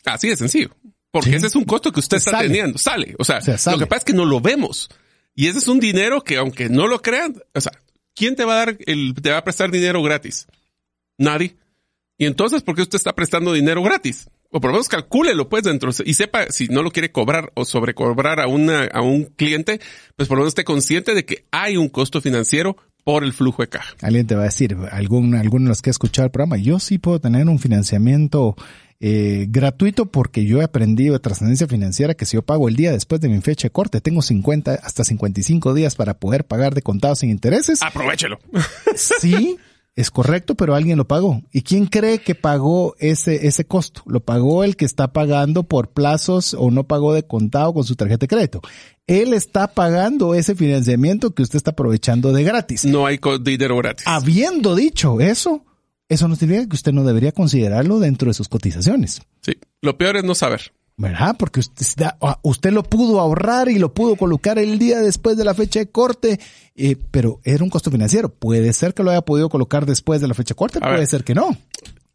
Así de sencillo. Porque ese es un costo que usted está teniendo. Sale. O sea, lo que pasa es que no lo vemos. Y ese es un dinero que, aunque no lo crean, o sea, ¿quién te va a dar el, te va a prestar dinero gratis? Nadie. Y entonces, ¿por qué usted está prestando dinero gratis? O por lo menos calcúlelo, pues, dentro y sepa si no lo quiere cobrar o sobrecobrar a, una, a un cliente, pues por lo menos esté consciente de que hay un costo financiero por el flujo de caja. Alguien te va a decir, algún, alguno de los que ha escuchado el programa, yo sí puedo tener un financiamiento eh, gratuito porque yo he aprendido de trascendencia financiera que si yo pago el día después de mi fecha de corte, tengo 50 hasta 55 días para poder pagar de contado sin intereses. Aprovechelo. Sí, es correcto, pero alguien lo pagó. ¿Y quién cree que pagó ese, ese costo? Lo pagó el que está pagando por plazos o no pagó de contado con su tarjeta de crédito. Él está pagando ese financiamiento que usted está aprovechando de gratis. No hay dinero gratis. Habiendo dicho eso, eso no significa que usted no debería considerarlo dentro de sus cotizaciones. Sí, lo peor es no saber. ¿Verdad? Porque usted, ah, usted, lo pudo ahorrar y lo pudo colocar el día después de la fecha de corte, eh, pero era un costo financiero. Puede ser que lo haya podido colocar después de la fecha de corte, puede ser que no.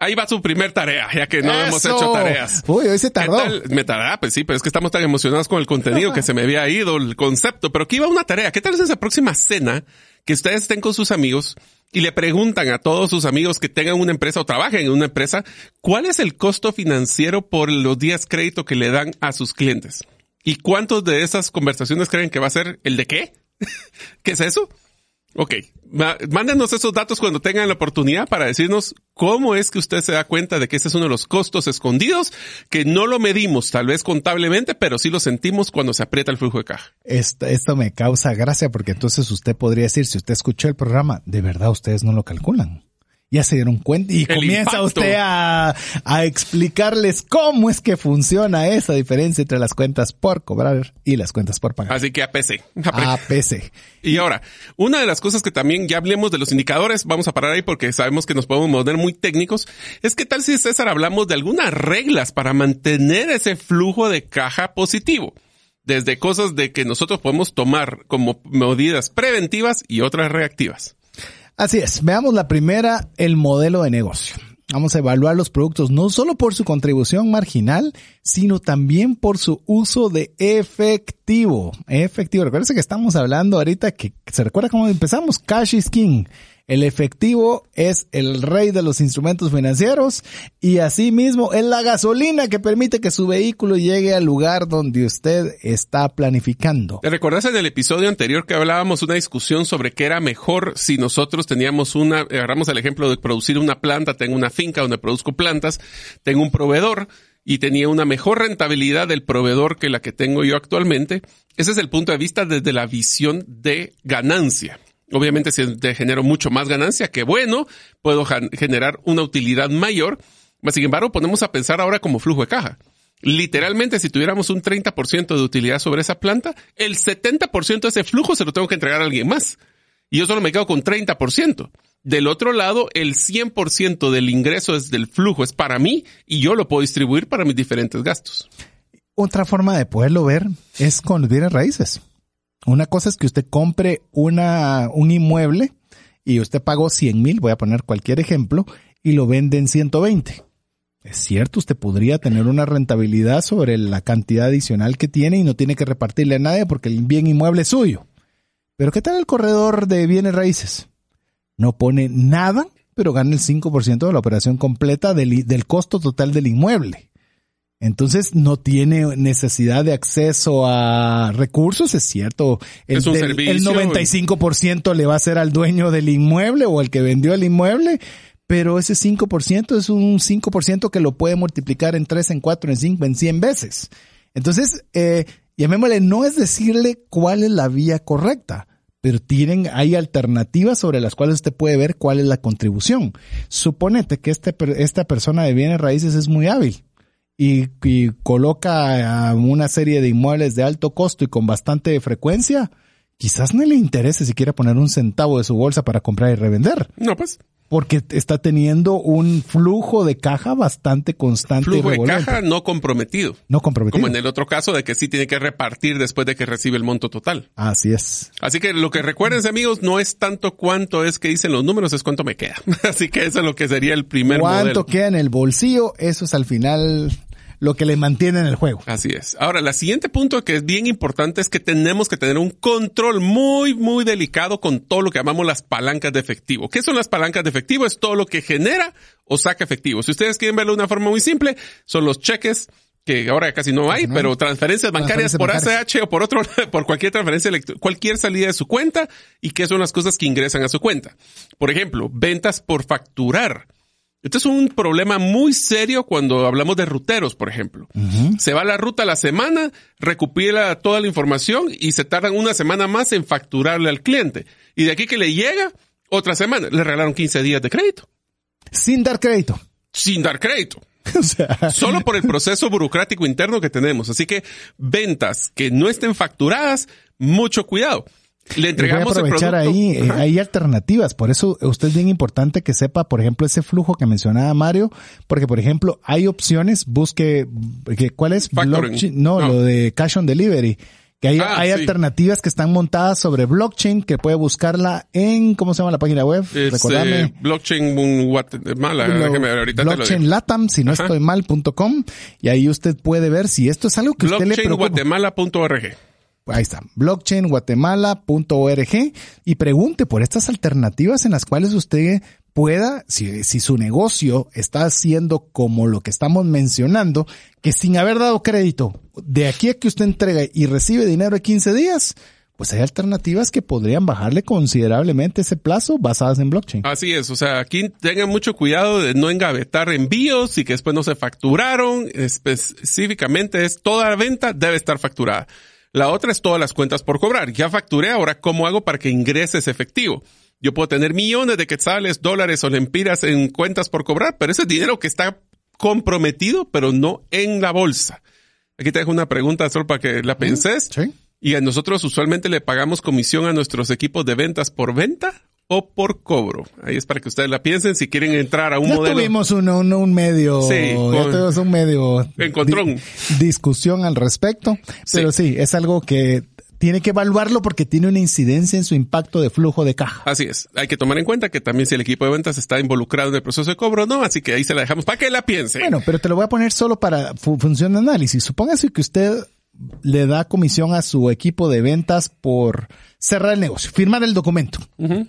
Ahí va su primer tarea, ya que no hemos hecho tareas. Uy, hoy se tardó. Me tardará, pues sí, pero es que estamos tan emocionados con el contenido que se me había ido el concepto. Pero aquí va una tarea. ¿Qué tal es esa próxima cena que ustedes estén con sus amigos y le preguntan a todos sus amigos que tengan una empresa o trabajen en una empresa, ¿cuál es el costo financiero por los días crédito que le dan a sus clientes? ¿Y cuántos de esas conversaciones creen que va a ser el de qué? ¿Qué es eso? Ok, mándenos esos datos cuando tengan la oportunidad para decirnos cómo es que usted se da cuenta de que ese es uno de los costos escondidos que no lo medimos tal vez contablemente, pero sí lo sentimos cuando se aprieta el flujo de caja. Esto, esto me causa gracia porque entonces usted podría decir, si usted escuchó el programa, de verdad ustedes no lo calculan ya se dieron cuenta y comienza usted a, a, explicarles cómo es que funciona esa diferencia entre las cuentas por cobrar y las cuentas por pagar. Así que APC. APC. Y ahora, una de las cosas que también ya hablemos de los indicadores, vamos a parar ahí porque sabemos que nos podemos poner muy técnicos, es que tal si César hablamos de algunas reglas para mantener ese flujo de caja positivo desde cosas de que nosotros podemos tomar como medidas preventivas y otras reactivas. Así es, veamos la primera, el modelo de negocio. Vamos a evaluar los productos no solo por su contribución marginal, sino también por su uso de efectivo. Efectivo. Recuerden que estamos hablando ahorita que se recuerda cómo empezamos. Cash is king. El efectivo es el rey de los instrumentos financieros y asimismo es la gasolina que permite que su vehículo llegue al lugar donde usted está planificando. ¿Te recuerdas en el episodio anterior que hablábamos una discusión sobre qué era mejor si nosotros teníamos una, agarramos el ejemplo de producir una planta, tengo una finca donde produzco plantas, tengo un proveedor y tenía una mejor rentabilidad del proveedor que la que tengo yo actualmente, ese es el punto de vista desde la visión de ganancia. Obviamente si te genero mucho más ganancia, que bueno, puedo generar una utilidad mayor. Sin embargo, ponemos a pensar ahora como flujo de caja. Literalmente, si tuviéramos un 30% de utilidad sobre esa planta, el 70% de ese flujo se lo tengo que entregar a alguien más. Y yo solo me quedo con 30%. Del otro lado, el 100% del ingreso es del flujo es para mí y yo lo puedo distribuir para mis diferentes gastos. Otra forma de poderlo ver es con los bienes raíces. Una cosa es que usted compre una, un inmueble y usted pagó 100 mil, voy a poner cualquier ejemplo, y lo vende en 120. Es cierto, usted podría tener una rentabilidad sobre la cantidad adicional que tiene y no tiene que repartirle a nadie porque el bien inmueble es suyo. Pero ¿qué tal el corredor de bienes raíces? No pone nada, pero gana el 5% de la operación completa del, del costo total del inmueble. Entonces no tiene necesidad de acceso a recursos, es cierto. El, es un del- servicio. el 95% le va a ser al dueño del inmueble o al que vendió el inmueble, pero ese 5% es un 5% que lo puede multiplicar en 3, en 4, en 5, en 100 veces. Entonces, eh, llamémosle, no es decirle cuál es la vía correcta, pero tienen, hay alternativas sobre las cuales usted puede ver cuál es la contribución. Suponete que este, esta persona de bienes raíces es muy hábil y, y coloca a una serie de inmuebles de alto costo y con bastante frecuencia, quizás no le interese siquiera poner un centavo de su bolsa para comprar y revender, No, pues, porque está teniendo un flujo de caja bastante constante y flujo de caja no comprometido. no comprometido. Como en el otro caso de que sí tiene que repartir después de que recibe el monto total. Así es. Así que lo que recuerden, amigos, no es tanto cuánto es que dicen los números, es cuánto me queda. Así que eso es lo que sería el primer ¿Cuánto modelo. queda en el bolsillo? Eso es al final lo que le mantiene en el juego. Así es. Ahora, el siguiente punto que es bien importante es que tenemos que tener un control muy, muy delicado con todo lo que llamamos las palancas de efectivo. ¿Qué son las palancas de efectivo? Es todo lo que genera o saca efectivo. Si ustedes quieren verlo de una forma muy simple, son los cheques que ahora casi no hay, no pero transferencias bancarias Transferencias por. ACH o por otro, por cualquier transferencia cualquier salida de su cuenta y qué son las cosas que ingresan a su cuenta. Por ejemplo, ventas por facturar. Este es un problema muy serio cuando hablamos de ruteros, por ejemplo. Se va la ruta a la semana, recupera toda la información y se tardan una semana más en facturarle al cliente. Y de aquí que le llega, otra semana, le regalaron 15 días de crédito, Sin dar crédito. sin dar crédito. o sea, Solo por el proceso burocrático interno que tenemos. Así que ventas que no estén facturadas, mucho cuidado. Le voy a entregamos el aprovechar producto. ahí, eh, hay alternativas. Por eso usted es bien importante que sepa, por ejemplo, ese flujo que mencionaba Mario, porque por ejemplo, hay opciones, busque, que- ¿cuál es? Blockchain, no, No. lo de cash on delivery. Que hay, Ah, hay sí. alternativas que están montadas sobre blockchain, que puede buscarla en, ¿cómo se llama la página web? Es, Recordame. eh, blockchain Guatemala. Lo- déjeme ahorita te lo blockchain digo. Latam, si no Ajá. estoy mal.com, y ahí usted puede ver si esto es algo que usted le preocupa. Blockchainguatemala.org. Ahí está, blockchainguatemala.org y pregunte por estas alternativas en las cuales usted pueda, si, si su negocio está haciendo como lo que estamos mencionando, que sin haber dado crédito, de aquí a que usted entrega y recibe dinero de 15 días, pues hay alternativas que podrían bajarle considerablemente ese plazo basadas en blockchain. Así es, o sea, aquí tengan mucho cuidado de no engavetar envíos y que después no se facturaron. Específicamente es toda la venta debe estar facturada. La otra es todas las cuentas por cobrar. Ya facturé, ahora ¿cómo hago para que ingrese ese efectivo? Yo puedo tener millones de quetzales, dólares o lempiras en cuentas por cobrar, pero ese es dinero que está comprometido, pero no en la bolsa. Aquí te dejo una pregunta solo para que la penses. Sí. Y a nosotros usualmente le pagamos comisión a nuestros equipos de ventas por venta o por cobro. Ahí es para que ustedes la piensen si quieren entrar a un ya modelo. tuvimos un, un, un medio, Sí, ya con- tuvimos un medio Encontrón. di- discusión al respecto, Sí. pero sí, es algo que tiene que evaluarlo porque tiene una incidencia en su impacto de flujo de caja. Así es. Hay que tomar en cuenta que también si el equipo de ventas está involucrado en el proceso de cobro, no. Así que ahí se la dejamos para que la piensen. Bueno, pero te lo voy a poner solo para fu- función de análisis. Supóngase que usted le da comisión a su equipo de ventas por cerrar el negocio, firmar el documento.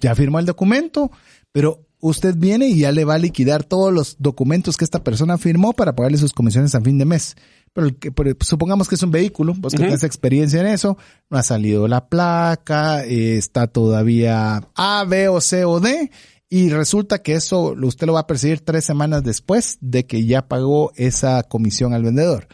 Ya firmó el documento, pero usted viene y ya le va a liquidar todos los documentos que esta persona firmó para pagarle sus comisiones a fin de mes. Pero, el que- pero supongamos que es un vehículo, vos que tenés experiencia en eso, no ha salido la placa, eh, está todavía A, B o C o D, y resulta que eso usted lo va a percibir tres semanas después de que ya pagó esa comisión al vendedor.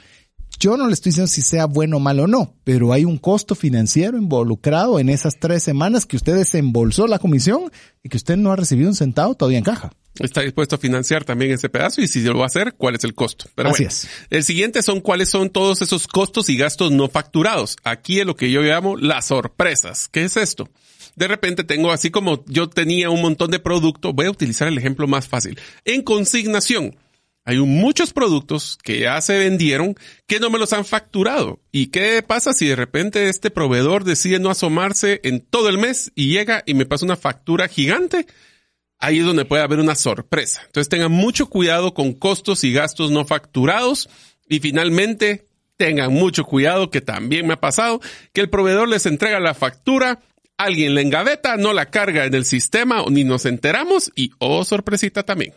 Yo no le estoy diciendo si sea bueno o malo o no, pero hay un costo financiero involucrado en esas tres semanas que usted desembolsó la comisión y que usted no ha recibido un centavo todavía en caja. Está dispuesto a financiar también ese pedazo y si lo va a hacer, ¿cuál es el costo? Pero Así bueno, es. el siguiente son cuáles son todos esos costos y gastos no facturados. Aquí es lo que yo llamo las sorpresas. ¿Qué es esto? De repente tengo así como yo tenía un montón de productos, voy a utilizar el ejemplo más fácil. En consignación, hay muchos productos que ya se vendieron que no me los han facturado. ¿Y qué pasa si de repente este proveedor decide no asomarse en todo el mes y llega y me pasa una factura gigante? Ahí es donde puede haber una sorpresa. Entonces tengan mucho cuidado con costos y gastos no facturados. Y finalmente, tengan mucho cuidado, que también me ha pasado, que el proveedor les entrega la factura, alguien la engaveta, no la carga en el sistema, ni nos enteramos y, oh, sorpresita también.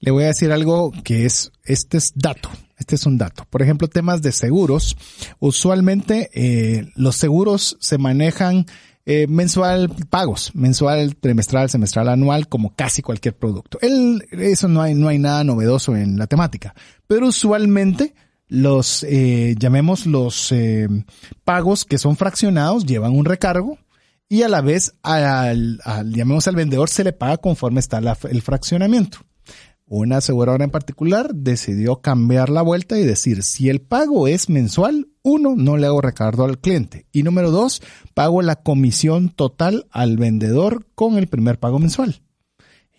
Le voy a decir algo que es, este es dato. Este es un dato. Por ejemplo, temas de seguros. Usualmente eh, los seguros se manejan eh, mensual pagos, mensual, trimestral, semestral, anual, como casi cualquier producto. El, eso no hay, no hay nada novedoso en la temática. Pero usualmente los, eh, llamemos los eh, pagos que son fraccionados, llevan un recargo y a la vez al, llamemos al vendedor se le paga conforme está el fraccionamiento. Una aseguradora en particular decidió cambiar la vuelta y decir, si el pago es mensual, uno, no le hago recargo al cliente. Y número dos, pago la comisión total al vendedor con el primer pago mensual.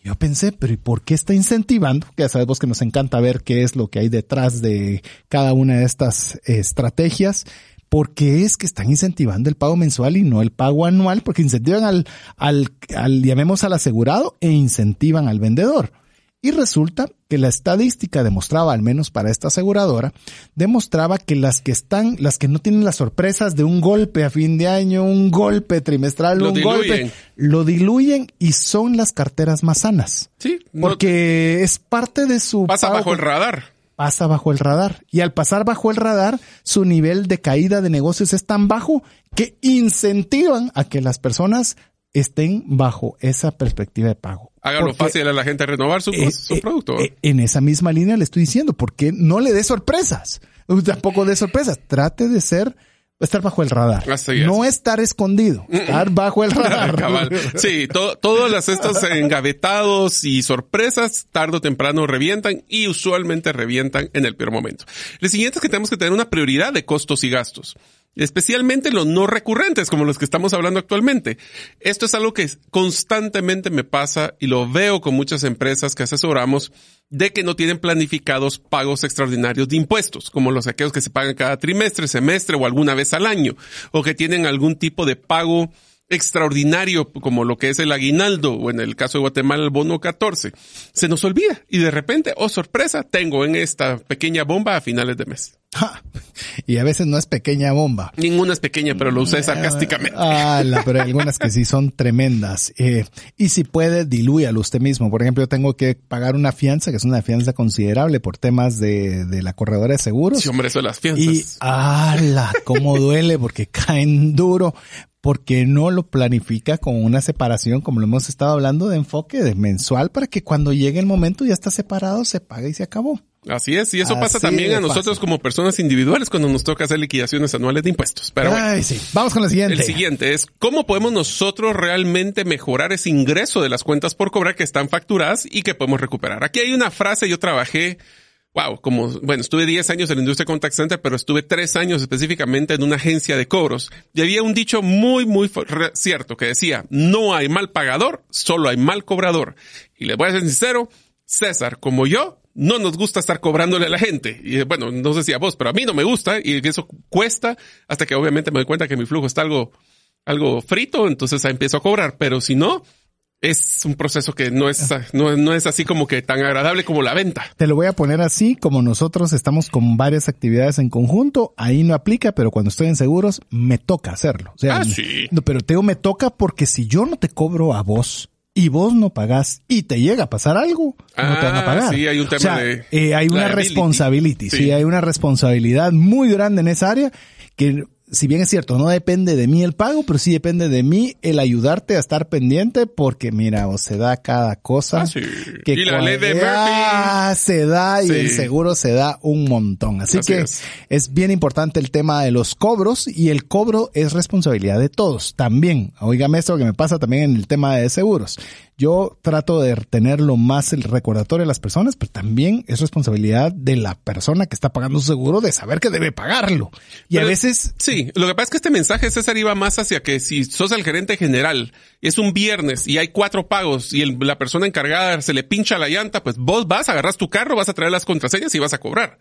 Yo pensé, pero ¿y por qué está incentivando? Que ya sabemos que nos encanta ver qué es lo que hay detrás de cada una de estas eh, estrategias. ¿Por qué es que están incentivando el pago mensual y no el pago anual? Porque incentivan al, al, al llamemos al asegurado e incentivan al vendedor. Y resulta que la estadística demostraba, al menos para esta aseguradora, demostraba que las que están, las que no tienen las sorpresas de un golpe a fin de año, un golpe trimestral, Lo un diluyen. golpe, lo diluyen y son las carteras más sanas. Sí, no- Porque es parte de su pasa pago bajo el radar. Pasa bajo el radar. Y al pasar bajo el radar, su nivel de caída de negocios es tan bajo que incentivan a que las personas estén bajo esa perspectiva de pago. Hágalo Porque, fácil a la gente renovar su, eh, su eh, producto. eh, en esa misma línea le estoy diciendo, porque no le dé sorpresas. Tampoco dé sorpresas. Trate de ser, estar bajo el radar. Es. No estar escondido, estar bajo el radar. Cabal. Sí, to- todos las estos engavetados y sorpresas tarde o temprano revientan y usualmente revientan en el peor momento. Lo siguiente es que tenemos que tener una prioridad de costos y gastos. Especialmente los no recurrentes, como los que estamos hablando actualmente. Esto es algo que constantemente me pasa y lo veo con muchas empresas que asesoramos de que no tienen planificados pagos extraordinarios de impuestos, como los aquellos que se pagan cada trimestre, semestre o alguna vez al año, o que tienen algún tipo de pago extraordinario como lo que es el aguinaldo o en el caso de Guatemala el bono 14. Se nos olvida y de repente, oh sorpresa, tengo en esta pequeña bomba a finales de mes. Ja. Y a veces no es pequeña bomba. Ninguna es pequeña, pero lo usé sarcásticamente. Ah, la, pero hay algunas que sí son tremendas. Eh, y si puede, dilúyalo usted mismo. Por ejemplo, yo tengo que pagar una fianza, que es una fianza considerable por temas de, de la corredora de seguros. Sí, hombre, eso de las y, fianzas. ala, cómo duele, porque caen duro, porque no lo planifica con una separación, como lo hemos estado hablando, de enfoque de mensual, para que cuando llegue el momento ya está separado, se paga y se acabó. Así es, y eso pasa también a nosotros fácil. como personas individuales cuando nos toca hacer liquidaciones anuales de impuestos. Pero bueno. Sí. Vamos con la siguiente. El siguiente es cómo podemos nosotros realmente mejorar ese ingreso de las cuentas por cobrar que están facturadas y que podemos recuperar. Aquí hay una frase, yo trabajé, wow, como, bueno, estuve 10 años en la industria contact center, pero estuve 3 años específicamente en una agencia de cobros. Y había un dicho muy, muy cierto que decía, no hay mal pagador, solo hay mal cobrador. Y les voy a ser sincero, César, como yo, no nos gusta estar cobrándole a la gente. Y eh, bueno, no sé si a vos, pero a mí no me gusta y eso cuesta hasta que obviamente me doy cuenta que mi flujo está algo, algo frito, entonces ahí empiezo a cobrar. Pero si no, es un proceso que no es, no, no es así como que tan agradable como la venta. Te lo voy a poner así, como nosotros estamos con varias actividades en conjunto, ahí no aplica, pero cuando estoy en seguros, me toca hacerlo. O sea, Ah, sí. no, pero te digo, me toca porque si yo no te cobro a vos y vos no pagás y te llega a pasar algo, no te van a Ah, pagar. sí, hay un tema O sea, de eh, hay una liability. responsability, sí. Sí. hay una responsabilidad muy grande en esa área que si bien es cierto, no depende de mí el pago, pero sí depende de mí el ayudarte a estar pendiente porque mira, o se da cada cosa. Ah, sí. Que Y la ley de Ah, se da y Sí. el seguro se da un montón. Así, Así que es. es bien importante el tema de los cobros y el cobro es responsabilidad de todos. También, oígame esto que me pasa también en el tema de seguros. Yo trato de tener lo más el recordatorio de las personas, pero también es responsabilidad de la persona que está pagando su seguro de saber que debe pagarlo. Y a veces Sí, lo que pasa es que este mensaje, César, iba más hacia que si sos el gerente general es un viernes y hay cuatro pagos y el- la persona encargada se le pincha la llanta, pues vos vas, agarras tu carro, vas a traer las contraseñas y vas a cobrar.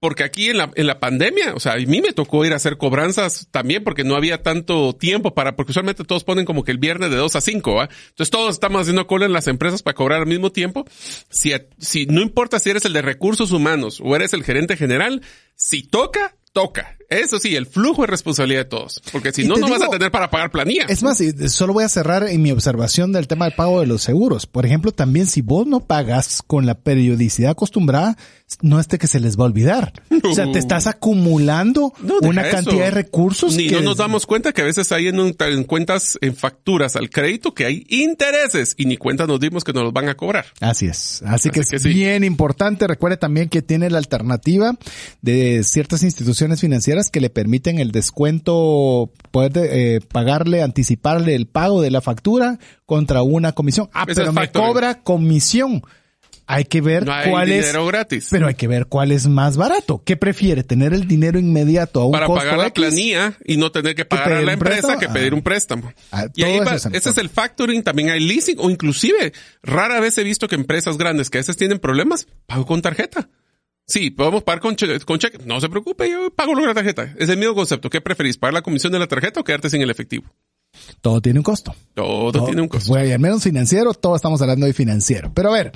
Porque aquí en la, en la pandemia, o sea, a mí me tocó ir a hacer cobranzas también porque no había tanto tiempo para, porque usualmente todos ponen como que el viernes de 2 a 5, ¿va? Entonces todos estamos haciendo cola en las empresas para cobrar al mismo tiempo. Si, si no importa si eres el de recursos humanos o eres el gerente general, si toca, toca. Eso sí, el flujo es responsabilidad de todos. Porque si Y no, no vas a tener para pagar planilla. Es más, solo voy a cerrar en mi observación del tema del pago de los seguros. Por ejemplo, también si vos no pagas con la periodicidad acostumbrada, no es de que se les va a olvidar. O sea, te estás acumulando No, una eso. cantidad de recursos Ni que no nos damos cuenta que a veces hay en, un- en cuentas, en facturas al crédito que hay intereses y ni cuenta nos dimos que nos los van a cobrar. Así es. Así, que es sí. bien importante. Recuerde también que tiene la alternativa de ciertas instituciones financieras que le permiten el descuento, poder eh, pagarle, anticiparle el pago de la factura contra una comisión. Ah, Ese pero me cobra comisión. Hay que ver No hay cuál es. dinero gratis. Pero hay que ver cuál es más barato. ¿Qué prefiere? ¿Tener el dinero inmediato a un para costo pagar la planilla y no tener que pagar a la empresa préstamo. que pedir un préstamo. Ah, y ahí va, es ese es el factoring, también hay leasing o inclusive rara vez he visto que empresas grandes que a veces tienen problemas, pago con tarjeta. Sí, podemos pagar con, che- con cheque. No se preocupe, yo pago con la tarjeta. Es el mismo concepto. ¿Qué preferís? ¿Pagar la comisión de la tarjeta o quedarte sin el efectivo? Todo tiene un costo. Todo Todo- tiene un costo. Bueno, y al menos financiero, todo estamos hablando de financiero. Pero a ver,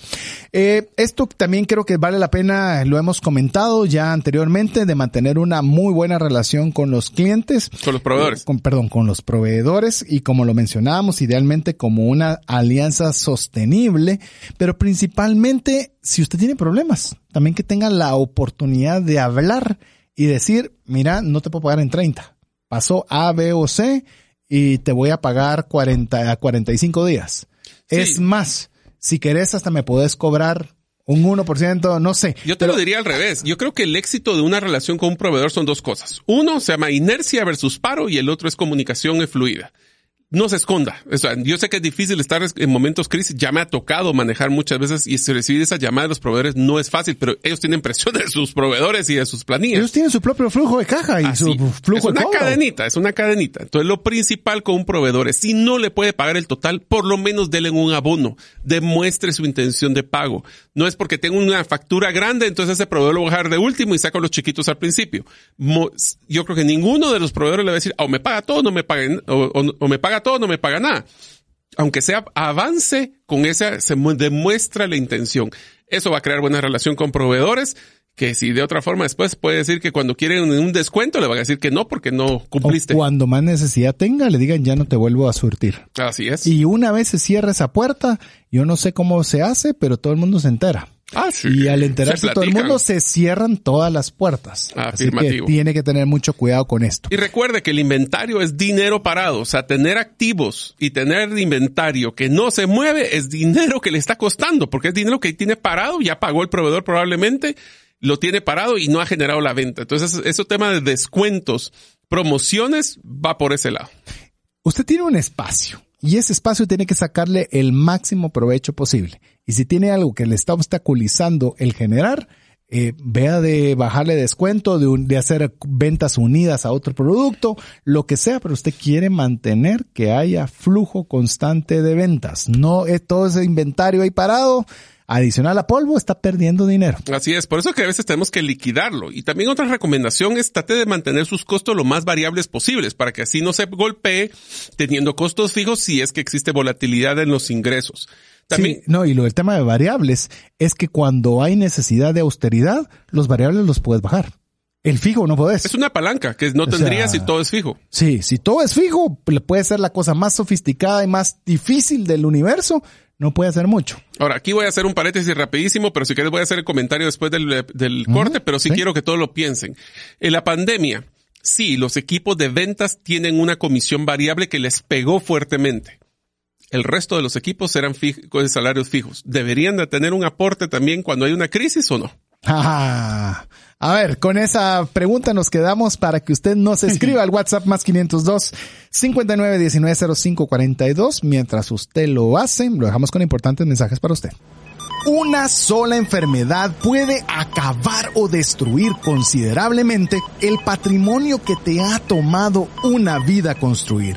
eh, esto también creo que vale la pena, lo hemos comentado ya anteriormente, de mantener una muy buena relación con los clientes. Con los proveedores. Con, perdón, con los proveedores y como lo mencionábamos, idealmente como una alianza sostenible, pero principalmente si usted tiene problemas, también que tenga la oportunidad de hablar y decir, mira, no te puedo pagar en 30. Pasó A, B o C y te voy a pagar 40 a 45 días. Sí. Es más, si querés hasta me podés cobrar un 1%, no sé. Yo te lo diría al revés. Yo creo que el éxito de una relación con un proveedor son dos cosas. Uno se llama inercia versus paro y el otro es comunicación fluida. No se esconda. O sea, yo sé que es difícil estar en momentos crisis. Ya me ha tocado manejar muchas veces y recibir esa llamada de los proveedores no es fácil, pero ellos tienen presión de sus proveedores y de sus planillas. Ellos tienen su propio flujo de caja y Así. su flujo es de una cobro. cadenita, es una cadenita. Entonces lo principal con un proveedor es si no le puede pagar el total, por lo menos denle un abono, demuestre su intención de pago. No es porque tengo una factura grande, entonces ese proveedor lo voy a dejar de último y saco a los chiquitos al principio. Yo creo que ninguno de los proveedores le va a decir, o me paga todo, no me paga, o, o- o me paga todo, no me paga nada. Aunque sea avance con esa, se mu- demuestra la intención. Eso va a crear buena relación con proveedores que si de otra forma después puede decir que cuando quieren un descuento le van a decir que no porque no O cumpliste. cuando más necesidad tenga, le digan ya no te vuelvo a surtir. Así es. Y una vez se cierra esa puerta, yo no sé cómo se hace, pero todo el mundo se entera. Ah, sí. Y al Se enterarse todo el mundo, se cierran todas las puertas. Así que Afirmativo. tiene que tener mucho cuidado con esto. Y recuerde que el inventario es dinero parado, o sea, tener activos y tener inventario que no se mueve es dinero que le está costando, porque es dinero que tiene parado, ya pagó el proveedor probablemente, lo tiene parado y no ha generado la venta. Entonces, ese tema de descuentos, promociones, va por ese lado. Usted tiene un espacio y ese espacio tiene que sacarle el máximo provecho posible. Y si tiene algo que le está obstaculizando el generar, eh, vea de bajarle descuento, de, un- de hacer ventas unidas a otro producto, lo que sea, pero usted quiere mantener que haya flujo constante de ventas. No es todo ese inventario ahí parado, adicional a polvo, está perdiendo dinero. Así es, por eso que a veces tenemos que liquidarlo. Y también otra recomendación es trate de mantener sus costos lo más variables posibles para que así no se golpee teniendo costos fijos si es que existe volatilidad en los ingresos. También, Sí, no, y lo del tema de variables es que cuando hay necesidad de austeridad, los variables los puedes bajar. El fijo no puedes. es una palanca que no O sea, tendría si todo es fijo. Sí, si todo es fijo, le puede ser la cosa más sofisticada y más difícil del universo, no puede hacer mucho. Ahora, aquí voy a hacer un paréntesis rapidísimo, pero si quieres voy a hacer el comentario después del, del corte, pero sí, sí. quiero que todos lo piensen. En la pandemia, Sí, los equipos de ventas tienen una comisión variable que les pegó fuertemente. El resto de los equipos eran con salarios fijos. ¿Deberían de tener un aporte también cuando hay una crisis o no? Ah, a ver, con esa pregunta nos quedamos para que usted nos escriba al WhatsApp más 502 59190542. Mientras usted lo hace, lo dejamos con importantes mensajes para usted. Una sola enfermedad puede acabar o destruir considerablemente el patrimonio que te ha tomado una vida construir.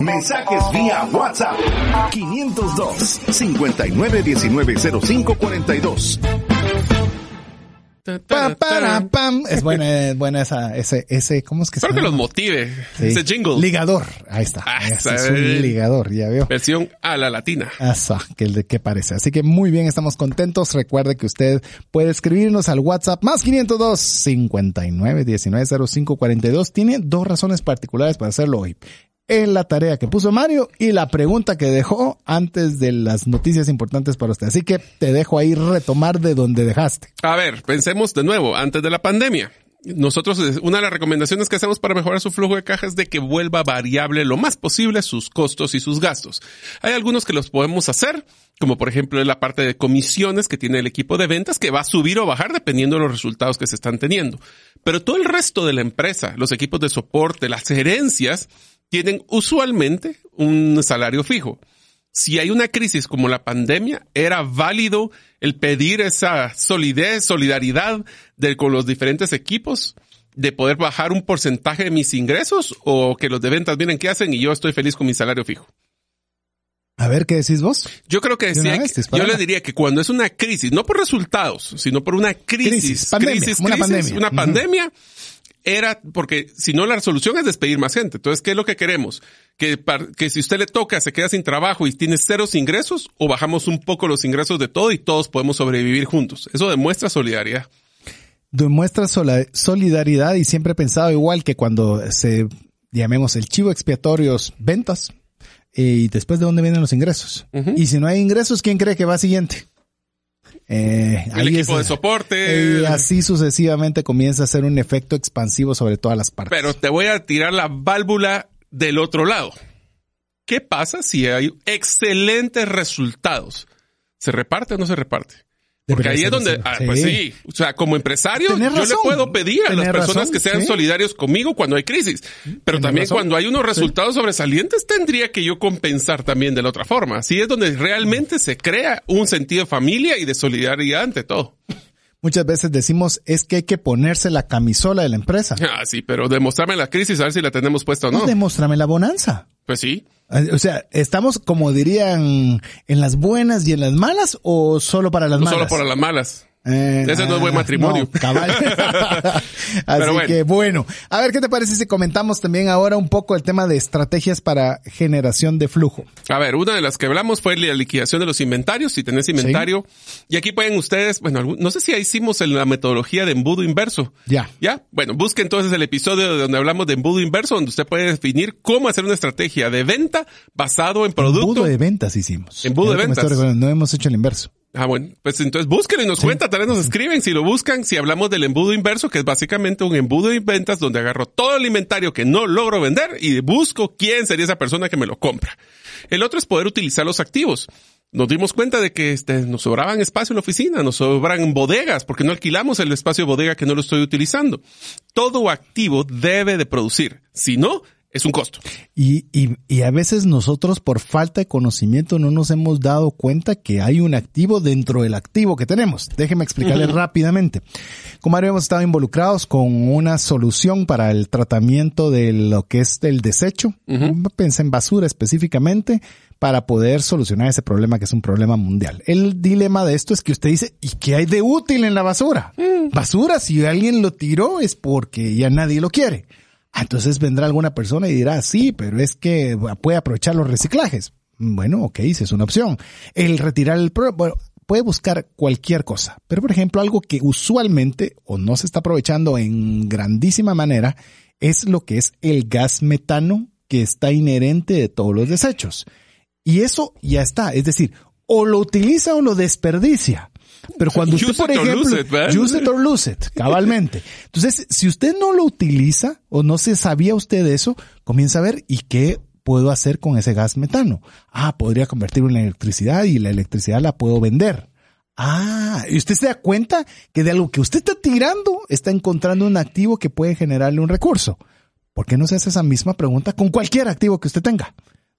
Mensajes vía WhatsApp 502 59190542. Pa, para, pam. Es buena, es buena esa, ese, ese, ¿cómo es que Espero se que los llama? motive. Ese jingle. Ligador. Ahí está. Ah, es un ligador, ya veo. Versión a la latina. Asa, que el de qué parece. Así que muy bien, estamos contentos. Recuerde que usted puede escribirnos al WhatsApp más 502 59 19 05 42. Tiene dos razones particulares para hacerlo hoy. En la tarea que puso Mario y la pregunta que dejó antes de las noticias importantes para usted. Así que te dejo ahí retomar de donde dejaste. A ver, pensemos de nuevo, antes de la pandemia. Nosotros, una de las recomendaciones que hacemos para mejorar su flujo de caja es de que vuelva variable lo más posible sus costos y sus gastos. Hay algunos que los podemos hacer, como por ejemplo la parte de comisiones que tiene el equipo de ventas que va a subir o bajar dependiendo de los resultados que se están teniendo. Pero todo el resto de la empresa, los equipos de soporte, las herencias, tienen usualmente un salario fijo. Si hay una crisis como la pandemia, era válido el pedir esa solidez, solidaridad de, con los diferentes equipos de poder bajar un porcentaje de mis ingresos o que los de ventas miren qué hacen y yo estoy feliz con mi salario fijo. A ver, ¿qué decís vos? Yo creo que De sí una hay vez, que- yo le diría que cuando es una crisis, no por resultados, sino por una crisis, Crisis, pandemia, crisis, una pandemia, era porque si no la resolución es despedir más gente. Entonces, ¿qué es lo que queremos? Que, que si usted le toca, se queda sin trabajo y tiene ceros ingresos, o bajamos un poco los ingresos de todo y todos podemos sobrevivir juntos. Eso demuestra solidaridad. Demuestra solidaridad y siempre he pensado igual que cuando se, llamemos el chivo expiatorios, ventas, y después de dónde vienen los ingresos. Y si no hay ingresos, ¿quién cree que va siguiente? Eh, El ahí equipo es- de soporte. Y así sucesivamente comienza a ser un efecto expansivo sobre todas las partes. Pero te voy a tirar la válvula del otro lado. ¿Qué pasa si hay excelentes resultados? ¿Se reparte o no se reparte? Porque ahí es donde, ah, pues sí, o sea, como empresario, yo le puedo pedir a las personas razón, que sean sí. solidarios conmigo cuando hay crisis. Pero también razón. cuando hay unos resultados sobresalientes, tendría que yo compensar también de la otra forma. Así es donde realmente se crea un sentido de familia y de solidaridad ante todo. Muchas veces decimos es que hay que ponerse la camisola de la empresa. Ah, sí, pero demostrarme la crisis a ver si la tenemos puesta o No. no. Demuéstrame la bonanza. Pues sí. O sea, ¿estamos como dirían en las buenas y en las malas o solo para las No malas? solo para las malas. Eh, Ese no es buen matrimonio. no, cabal. Así bueno. que bueno, a ver qué te parece si comentamos también ahora un poco el tema de estrategias para generación de flujo. A ver, una de las que hablamos fue la liquidación de los inventarios. Si tenés inventario. Y aquí pueden ustedes, bueno, no sé si ya hicimos en la metodología de embudo inverso. Ya. Ya, bueno, busque entonces el episodio donde hablamos de embudo inverso, donde usted puede definir cómo hacer una estrategia de venta basado en producto. Embudo de ventas hicimos. Embudo de ventas. No hemos hecho el inverso. Ah, bueno, pues entonces búsquenlo y nos cuenta, tal vez nos escriben si lo buscan, si hablamos del embudo inverso, que es básicamente un embudo de ventas donde agarro todo el inventario que no logro vender y busco quién sería esa persona que me lo compra. El otro es poder utilizar los activos. Nos dimos cuenta de que este, nos sobraban espacio en la oficina, nos sobran bodegas, porque no alquilamos el espacio de bodega que no lo estoy utilizando. Todo activo debe de producir. Si no, es un costo. Y, y, y, a veces nosotros por falta de conocimiento no nos hemos dado cuenta que hay un activo dentro del activo que tenemos. Déjeme explicarle rápidamente. Como habíamos estado involucrados con una solución para el tratamiento de lo que es el desecho. Pensé en basura específicamente para poder solucionar ese problema que es un problema mundial. El dilema de esto es que usted dice, ¿y qué hay de útil en la basura? Mm. Basura, si alguien lo tiró es porque ya nadie lo quiere. Ah, entonces vendrá alguna persona y dirá, sí, pero es que puede aprovechar los reciclajes. Bueno, ok, esa es una opción. El retirar el bueno, puede buscar cualquier cosa. Pero, por ejemplo, algo que usualmente o no se está aprovechando en grandísima manera es lo que es el gas metano que está inherente de todos los desechos. Y eso ya está. Es decir, o lo utiliza o lo desperdicia. Pero cuando usted, por ejemplo, use it or lose it, cabalmente. Entonces, si usted no lo utiliza o no se sabía usted eso, comienza a ver y qué puedo hacer con ese gas metano. Ah, podría convertirlo en electricidad y la electricidad la puedo vender. Ah, y usted se da cuenta que de algo que usted está tirando está encontrando un activo que puede generarle un recurso. ¿Por qué no se hace esa misma pregunta con cualquier activo que usted tenga?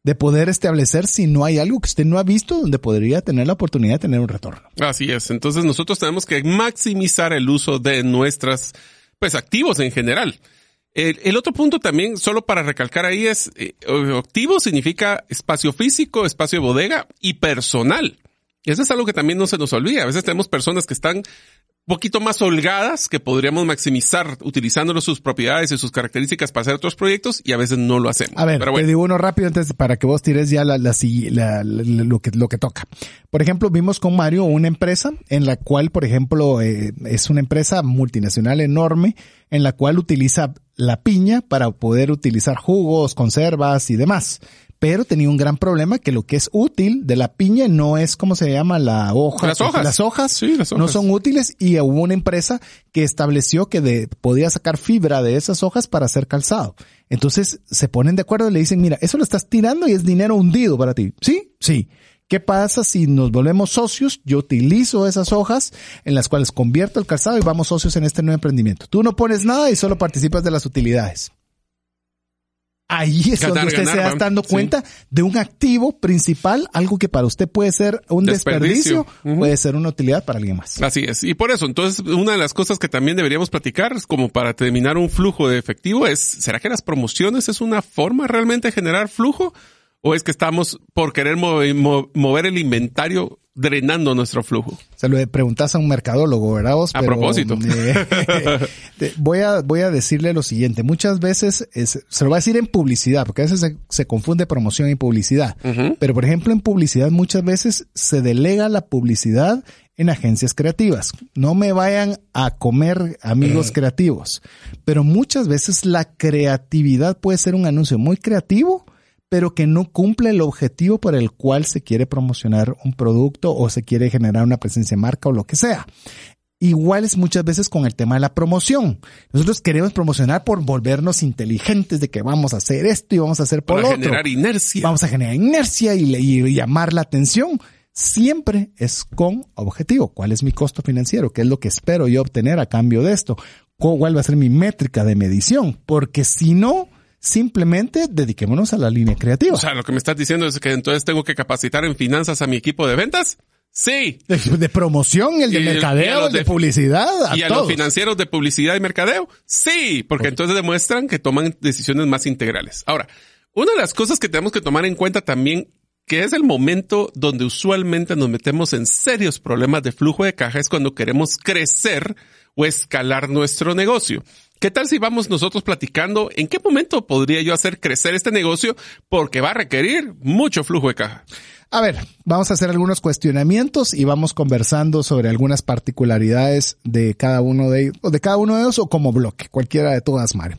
De poder establecer si no hay algo que usted no ha visto donde podría tener la oportunidad de tener un retorno. Así es. Entonces nosotros tenemos que maximizar el uso de nuestras, pues, activos en general. El, otro punto también, solo para recalcar ahí, es eh, activo significa espacio físico, espacio de bodega y personal. Eso es algo que también no se nos olvida. A veces tenemos personas que están poquito más holgadas que podríamos maximizar utilizando sus propiedades y sus características para hacer otros proyectos y a veces no lo hacemos. A ver, te digo uno rápido antes para que vos tires ya la, la, lo, que, lo que toca. Por ejemplo, vimos con Mario una empresa en la cual, por ejemplo, eh, es una empresa multinacional enorme en la cual utiliza la piña para poder utilizar jugos, conservas y demás pero tenía un gran problema que lo que es útil de la piña no es como se llama la hoja. Las hojas. Las hojas, sí, las hojas. no son útiles y hubo una empresa que estableció que de, podía sacar fibra de esas hojas para hacer calzado. Entonces se ponen de acuerdo y le dicen, mira, eso lo estás tirando y es dinero hundido para ti. ¿Sí? Sí. ¿Qué pasa si nos volvemos socios? Yo utilizo esas hojas en las cuales convierto el calzado y vamos socios en este nuevo emprendimiento. Tú no pones nada y solo participas de las utilidades ahí es donde usted se está dando cuenta de un activo principal, algo que para usted puede ser un desperdicio, puede ser una utilidad para alguien más. Así es. Y por eso, entonces, una de las cosas que también deberíamos platicar, como para terminar un flujo de efectivo, es, ¿será que las promociones es una forma realmente de generar flujo? ¿O es que estamos por querer mover el inventario drenando nuestro flujo. Se lo preguntas a un mercadólogo, ¿verdad vos? A propósito. Eh, voy, a, voy a decirle lo siguiente. Muchas veces, se lo voy a decir en publicidad, porque a veces se, confunde promoción y publicidad. Pero, por ejemplo, en publicidad muchas veces se delega la publicidad en agencias creativas. No me vayan a comer amigos creativos. Pero muchas veces la creatividad puede ser un anuncio muy creativo, pero que no cumple el objetivo por el cual se quiere promocionar un producto o se quiere generar una presencia de marca o lo que sea. Igual es muchas veces con el tema de la promoción. Nosotros queremos promocionar por volvernos inteligentes de que vamos a hacer esto y vamos a hacer por Para otro. generar inercia. Vamos a generar inercia y, y llamar la atención. Siempre es con objetivo. ¿Cuál es mi costo financiero? ¿Qué es lo que espero yo obtener a cambio de esto? ¿Cuál va a ser mi métrica de medición? Porque si no, Simplemente dediquémonos a la línea creativa. O sea, lo que me estás diciendo es que entonces tengo que capacitar en finanzas a mi equipo de ventas. Sí. De, promoción, el de mercadeo, el de, publicidad. y a los financieros de publicidad y mercadeo. Sí, porque entonces demuestran que toman decisiones más integrales. Ahora, una de las cosas que tenemos que tomar en cuenta también, que es el momento donde usualmente nos metemos en serios problemas de flujo de caja, es cuando queremos crecer o escalar nuestro negocio. ¿Qué tal si vamos nosotros platicando en qué momento podría yo hacer crecer este negocio? Porque va a requerir mucho flujo de caja. A ver, vamos a hacer algunos cuestionamientos y vamos conversando sobre algunas particularidades de cada uno de ellos, o de cada uno de ellos o como bloque, cualquiera de todas, Mario.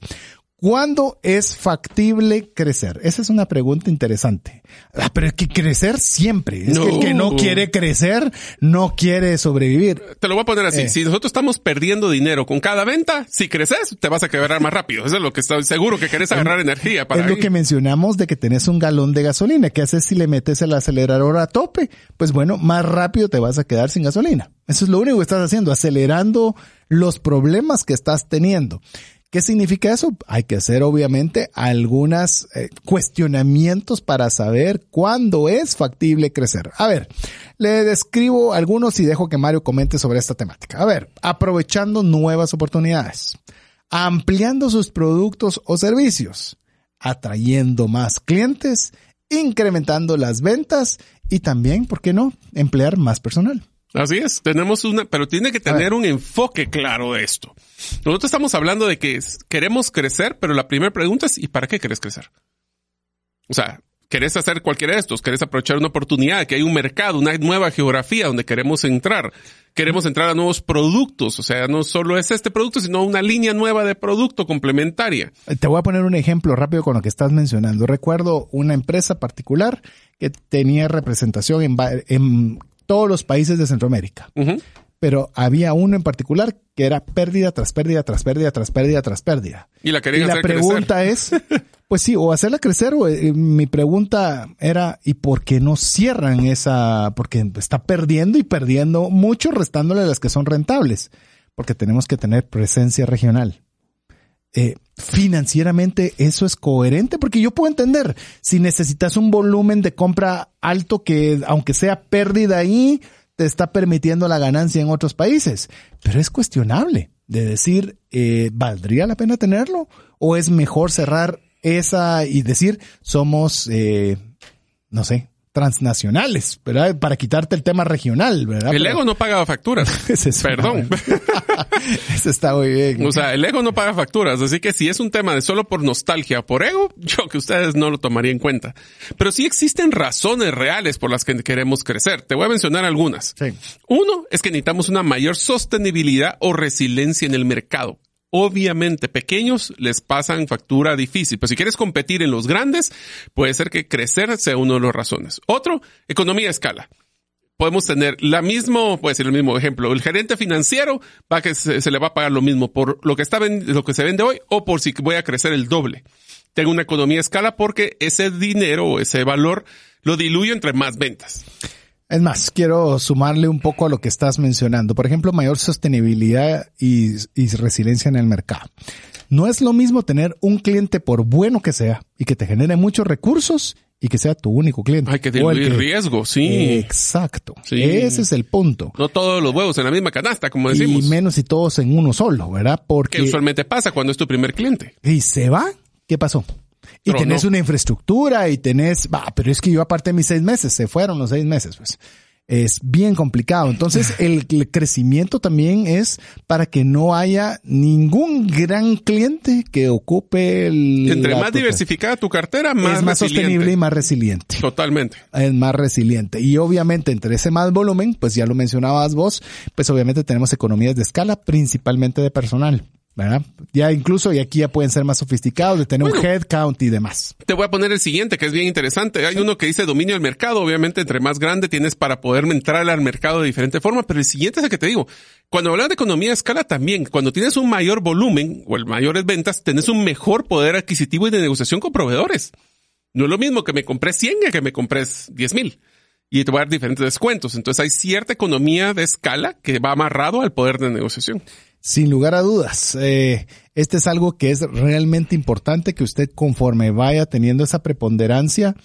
¿Cuándo es factible crecer? Esa es una pregunta interesante. Ah, pero es que crecer siempre. Es que el que no quiere crecer no quiere sobrevivir. Te lo voy a poner así. Eh. Si nosotros estamos perdiendo dinero con cada venta, si creces, te vas a quebrar más rápido. Eso es lo que estoy seguro que querés agarrar energía para. Es lo que mencionamos de que tenés un galón de gasolina. ¿Qué haces si le metes el acelerador a tope? Pues bueno, más rápido te vas a quedar sin gasolina. Eso es lo único que estás haciendo, acelerando los problemas que estás teniendo. ¿Qué significa eso? Hay que hacer obviamente algunos eh, cuestionamientos para saber cuándo es factible crecer. A ver, le describo algunos y dejo que Mario comente sobre esta temática. A ver, aprovechando nuevas oportunidades, ampliando sus productos o servicios, atrayendo más clientes, incrementando las ventas y también, ¿por qué no?, emplear más personal. Así es, tenemos una, pero tiene que tener un enfoque claro de esto. Nosotros estamos hablando de que queremos crecer, pero la primera pregunta es, ¿y para qué querés crecer? O sea, ¿querés hacer cualquiera de estos? ¿Querés aprovechar una oportunidad? Que hay un mercado, una nueva geografía donde queremos entrar. Queremos entrar a nuevos productos. O sea, no solo es este producto, sino una línea nueva de producto complementaria. Te voy a poner un ejemplo rápido con lo que estás mencionando. Recuerdo una empresa particular que tenía representación en, en todos los países de Centroamérica. Pero había uno en particular que era pérdida tras pérdida tras pérdida tras pérdida tras pérdida. Y la querían y la pregunta es, pues sí, o hacerla crecer o eh, mi pregunta era, ¿y por qué no cierran esa? Porque está perdiendo y perdiendo mucho restándole las que son rentables. Porque tenemos que tener presencia regional. Eh, financieramente eso es coherente porque yo puedo entender si necesitas un volumen de compra alto que aunque sea pérdida ahí te está permitiendo la ganancia en otros países, pero es cuestionable de decir eh, valdría la pena tenerlo o es mejor cerrar esa y decir somos eh, no sé transnacionales, ¿verdad? Para quitarte el tema regional, ¿verdad? El ego no paga facturas. Perdón. Eso está muy bien. O sea, el ego no paga facturas, así que si es un tema de solo por nostalgia o por ego, yo que ustedes no lo tomaría en cuenta. Pero sí existen razones reales por las que queremos crecer. Te voy a mencionar algunas. Sí. Uno es que necesitamos una mayor sostenibilidad o resiliencia en el mercado obviamente pequeños les pasan factura difícil. Pero si quieres competir en los grandes, puede ser que crecer sea una de las razones. Otro, economía a escala. Podemos tener la mismo, puede ser el mismo ejemplo. El gerente financiero va que se, le va a pagar lo mismo por lo que está lo que se vende hoy o por si voy a crecer el doble. Tengo una economía a escala porque ese dinero o ese valor lo diluyo entre más ventas. Es más, quiero sumarle un poco a lo que estás mencionando. Por ejemplo, mayor sostenibilidad y, resiliencia en el mercado. No es lo mismo tener un cliente por bueno que sea y que te genere muchos recursos y que sea tu único cliente. Hay que diluir riesgo, sí. Exacto. Ese es el punto. No todos los huevos en la misma canasta, como decimos. Y menos y todos en uno solo, ¿verdad? Porque... Que usualmente pasa cuando es tu primer cliente. Y se va, ¿qué pasó? Y tenés una infraestructura y tenés, va, pero es que yo aparte de mis seis meses, se fueron los seis meses, pues. Es bien complicado. Entonces, el, crecimiento también es para que no haya ningún gran cliente que ocupe el... Entre más diversificada tu cartera, más Es más sostenible y más resiliente. Totalmente. Es más resiliente. Y obviamente, entre ese más volumen, pues ya lo mencionabas vos, pues obviamente tenemos economías de escala, principalmente de personal. ¿Verdad? Ya incluso, y aquí ya pueden ser más sofisticados, de tener un head count y demás. Te voy a poner el siguiente, que es bien interesante. Hay uno que dice dominio del mercado. Obviamente, entre más grande tienes para poder entrar al mercado de diferente forma, pero el siguiente es el que te digo. Cuando hablas de economía de escala también, cuando tienes un mayor volumen o el mayores ventas, tenés un mejor poder adquisitivo y de negociación con proveedores. No es lo mismo que me compré 100 que que me compré 10 mil. Y te voy a dar diferentes descuentos. Entonces hay cierta economía de escala que va amarrado al poder de negociación. Sin lugar a dudas, eh, este es algo que es realmente importante que usted conforme vaya teniendo esa preponderancia,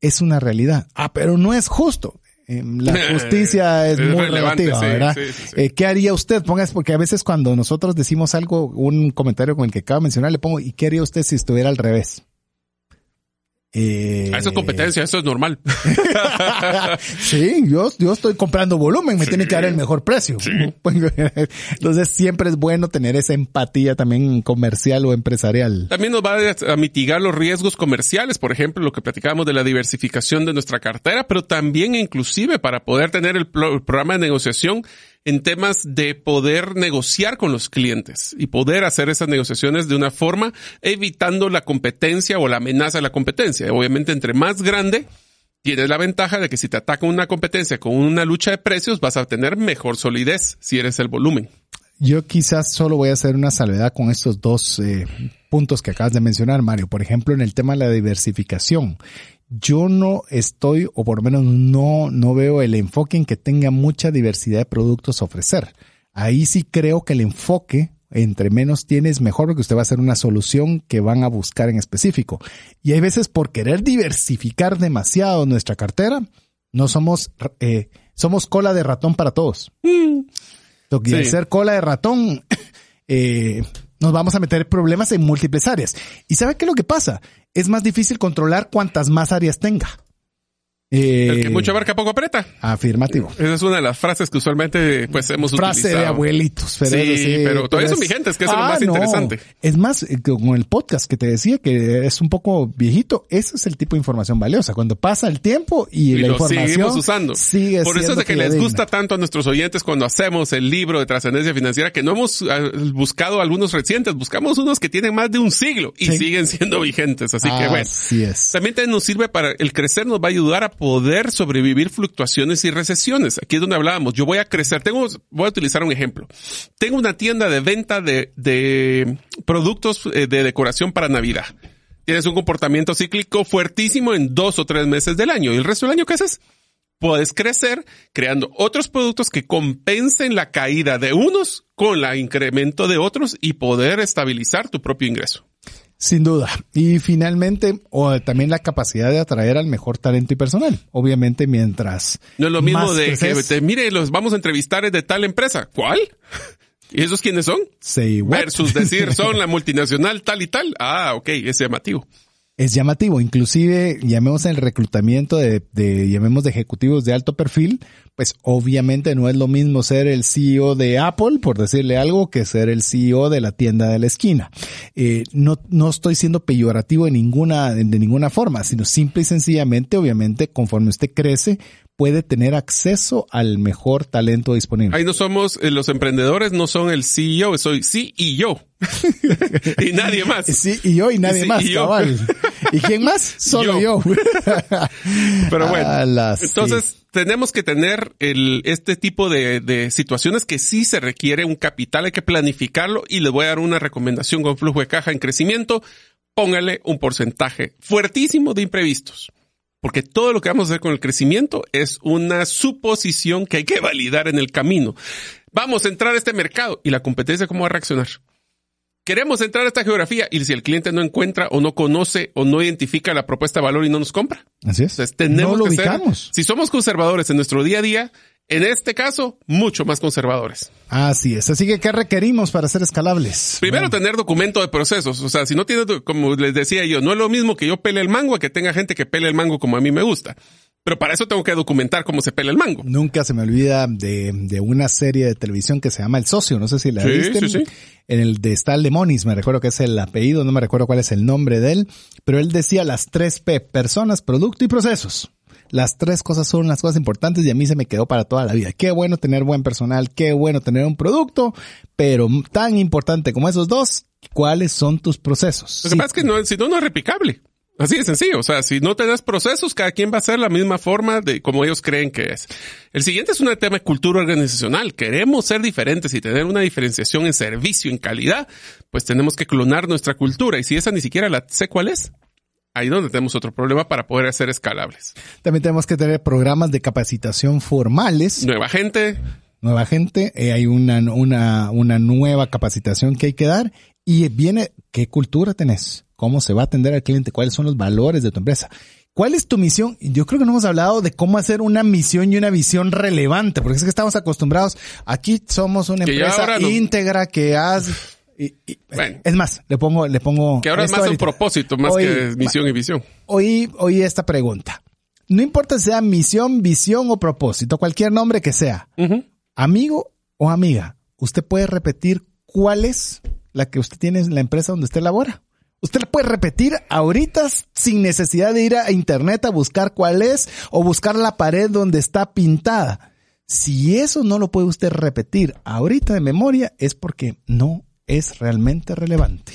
es una realidad. Ah, pero no es justo. Em, la justicia es, muy relativa, ¿verdad? Eh, ¿Qué haría usted? Pongas, porque a veces cuando nosotros decimos algo, un comentario con el que acabo de mencionar, le pongo, ¿y qué haría usted si estuviera al revés? Eh, eso es competencia, eso es normal. sí, yo, yo estoy comprando volumen, me tiene que dar el mejor precio. Entonces siempre es bueno tener esa empatía también comercial o empresarial. También nos va a mitigar los riesgos comerciales, por ejemplo, lo que platicábamos de la diversificación de nuestra cartera, pero también inclusive para poder tener el programa de negociación en temas de poder negociar con los clientes y poder hacer esas negociaciones de una forma evitando la competencia o la amenaza de la competencia. Obviamente, entre más grande, tienes la ventaja de que si te ataca una competencia con una lucha de precios, vas a tener mejor solidez si eres el volumen. Yo quizás solo voy a hacer una salvedad con estos dos eh, puntos que acabas de mencionar, Mario. Por ejemplo, en el tema de la diversificación yo no estoy, o por lo menos no, no veo el enfoque en que tenga mucha diversidad de productos a ofrecer. Ahí sí creo que el enfoque entre menos tienes, mejor porque usted va a hacer una solución que van a buscar en específico. Y hay veces por querer diversificar demasiado nuestra cartera, no somos, eh, somos cola de ratón para todos. Mm. Y ser cola de ratón, eh, nos vamos a meter problemas en múltiples áreas. ¿Y sabe qué es lo que pasa? Es más difícil controlar cuantas más áreas tenga. El que eh, mucho abarca poco aprieta. Afirmativo. Esa es una de las frases que usualmente pues hemos Frase utilizado. de abuelitos. Pero sí, pero todavía son vigentes, que es lo ah, más interesante. Es más, eh, con el podcast que te decía que es un poco viejito, ese es el tipo de información valiosa. Cuando pasa el tiempo y, la información seguimos usando. Por eso es de que les gusta tanto a nuestros oyentes cuando hacemos el libro de trascendencia financiera que no hemos ah, buscado algunos recientes, buscamos unos que tienen más de un siglo y siguen siendo vigentes. Así que bueno. Así es. También nos sirve para el crecer, nos va a ayudar a poder sobrevivir fluctuaciones y recesiones. Aquí es donde hablábamos. Yo voy a crecer. Tengo, voy a utilizar un ejemplo. Tengo una tienda de venta de, de productos eh, de decoración para Navidad. Tienes un comportamiento cíclico fuertísimo en dos o tres meses del año. ¿Y el resto del año qué haces? Puedes crecer creando otros productos que compensen la caída de unos con el incremento de otros y poder estabilizar tu propio ingreso. Sin duda. Y finalmente, o también la capacidad de atraer al mejor talento y personal. Obviamente, mientras. No es lo mismo de que, mire, los vamos a entrevistar de tal empresa. ¿Cuál? ¿Y esos quiénes son? Versus decir, son la multinacional tal y tal. Ah, ok, es llamativo es llamativo. Inclusive, llamemos el reclutamiento de, de, llamemos de ejecutivos de alto perfil, pues obviamente no es lo mismo ser el CEO de Apple, por decirle algo, que ser el CEO de la tienda de la esquina. Eh, no, no estoy siendo peyorativo de ninguna, de ninguna forma, sino simple y sencillamente, obviamente, conforme usted crece, puede tener acceso al mejor talento disponible. Ahí no somos, eh, los emprendedores no son el CEO, soy sí y yo. y nadie más. Sí y yo y nadie más, cabal. ¿Y quién más? Solo yo. Pero bueno, entonces tenemos que tener el, este tipo de, de situaciones que sí se requiere un capital, hay que planificarlo y les voy a dar una recomendación con flujo de caja en crecimiento. Póngale un porcentaje fuertísimo de imprevistos porque todo lo que vamos a hacer con el crecimiento es una suposición que hay que validar en el camino. Vamos a entrar a este mercado y la competencia cómo va a reaccionar. Queremos entrar a esta geografía y si el cliente no encuentra o no conoce o no identifica la propuesta de valor y no nos compra. Así es. Entonces, tenemos no lo que si somos conservadores en nuestro día a día, en este caso, mucho más conservadores. Así es. Así que, ¿qué requerimos para ser escalables? Primero, tener documento de procesos. O sea, si no tienes, como les decía yo, no es lo mismo que yo pele el mango a que tenga gente que pele el mango como a mí me gusta. Pero para eso tengo que documentar cómo se pela el mango. Nunca se me olvida de, de una serie de televisión que se llama El Socio. No sé si la viste. Sí, sí. En el de Stal de Monis, me recuerdo que es el apellido, no me recuerdo cuál es el nombre de él. Pero él decía las tres P, personas, producto y procesos. Las tres cosas son las cosas importantes y a mí se me quedó para toda la vida. Qué bueno tener buen personal, qué bueno tener un producto, pero tan importante como esos dos, ¿cuáles son tus procesos? Lo que pasa es que no, si no, no es replicable. Así de sencillo. O sea, si no te das procesos, cada quien va a hacer la misma forma de como ellos creen que es. El siguiente es un tema de cultura organizacional. Queremos ser diferentes y tener una diferenciación en servicio, en calidad, pues tenemos que clonar nuestra cultura. Y si esa ni siquiera la sé cuál es, ahí donde tenemos otro problema para poder hacer escalables. También tenemos que tener programas de capacitación formales. Nueva gente. Nueva gente, eh, hay una, una, una nueva capacitación que hay que dar y viene, ¿qué cultura tenés? ¿Cómo se va a atender al cliente? ¿Cuáles son los valores de tu empresa? ¿Cuál es tu misión? Yo creo que no hemos hablado de cómo hacer una misión y una visión relevante, porque es que estamos acostumbrados, aquí somos una empresa íntegra que hace es más, le pongo, le pongo. Que ahora es más un propósito, más que misión y visión. Hoy, hoy esta pregunta. No importa si sea misión, visión o propósito, cualquier nombre que sea. Amigo o amiga, usted puede repetir cuál es la que usted tiene en la empresa donde usted labora. Usted la puede repetir ahorita sin necesidad de ir a internet a buscar cuál es o buscar la pared donde está pintada. Si eso no lo puede usted repetir ahorita de memoria es porque no es realmente relevante.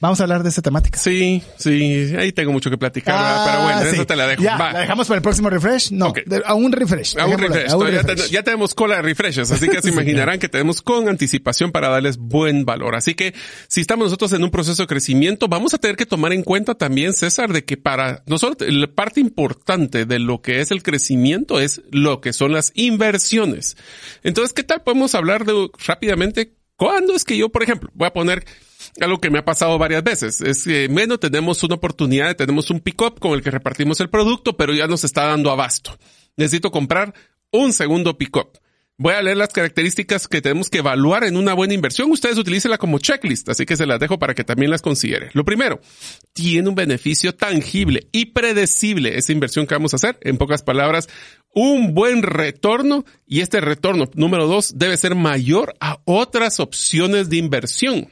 Vamos a hablar de esa temática. Sí, sí, ahí tengo mucho que platicar, pero bueno, ah, eso te la dejo. Ya, ¿La dejamos para el próximo refresh? No, a un refresh. A un refresh. Ya, tenemos cola de refreshes, así que se imaginarán que tenemos con anticipación para darles buen valor. Así que si estamos nosotros en un proceso de crecimiento, vamos a tener que tomar en cuenta también, César, de que para nosotros la parte importante de lo que es el crecimiento es lo que son las inversiones. Entonces, ¿qué tal podemos hablar de rápidamente ¿Cuándo es que yo, por ejemplo, voy a poner algo que me ha pasado varias veces? Es que, bueno, tenemos una oportunidad, tenemos un pick-up con el que repartimos el producto, pero ya nos está dando abasto. Necesito comprar un segundo pick-up. Voy a leer las características que tenemos que evaluar en una buena inversión. Ustedes utilícenla como checklist, así que se las dejo para que también las considere. Lo primero, tiene un beneficio tangible y predecible esa inversión que vamos a hacer. En pocas palabras, un buen retorno y este retorno número dos debe ser mayor a otras opciones de inversión.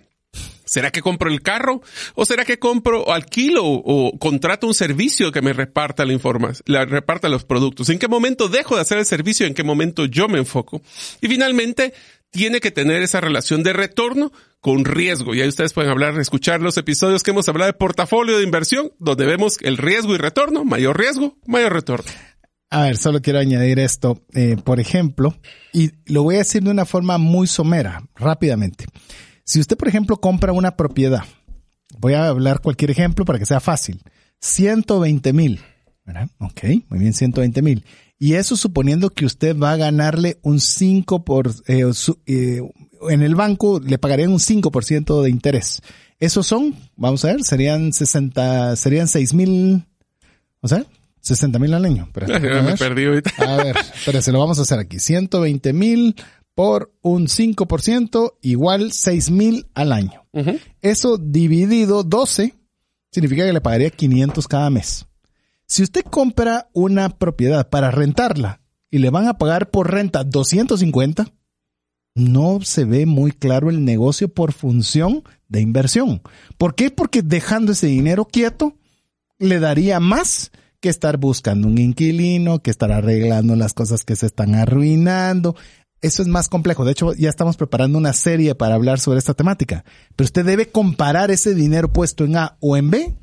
¿Será que compro el carro? ¿O será que compro o alquilo o contrato un servicio que me reparta la información, la reparta los productos? ¿En qué momento dejo de hacer el servicio? ¿En qué momento yo me enfoco? Y finalmente, tiene que tener esa relación de retorno con riesgo. Y ahí ustedes pueden hablar, escuchar los episodios que hemos hablado de portafolio de inversión, donde vemos el riesgo y retorno, mayor riesgo, mayor retorno. A ver, solo quiero añadir esto, eh, por ejemplo, y lo voy a decir de una forma muy somera, rápidamente. Si usted, por ejemplo, compra una propiedad, voy a hablar cualquier ejemplo para que sea fácil, 120 mil, ¿verdad? Ok, muy bien, 120 mil. Y eso suponiendo que usted va a ganarle un 5 por, eh, eh, en el banco le pagarían un 5% de interés. Esos son, vamos a ver, serían 60, serían 6 mil, o sea, 60 mil al año. Pero, me perdí ahorita. A ver, pero se lo vamos a hacer aquí. 120 mil por un 5% igual 6 mil al año. Eso dividido 12 significa que le pagaría 500 cada mes. Si usted compra una propiedad para rentarla y le van a pagar por renta 250, no se ve muy claro el negocio por función de inversión. ¿Por qué? Porque dejando ese dinero quieto le daría más que estar buscando un inquilino, que estar arreglando las cosas que se están arruinando, eso es más complejo. De hecho, ya estamos preparando una serie para hablar sobre esta temática. Pero usted debe comparar ese dinero puesto en A o en B.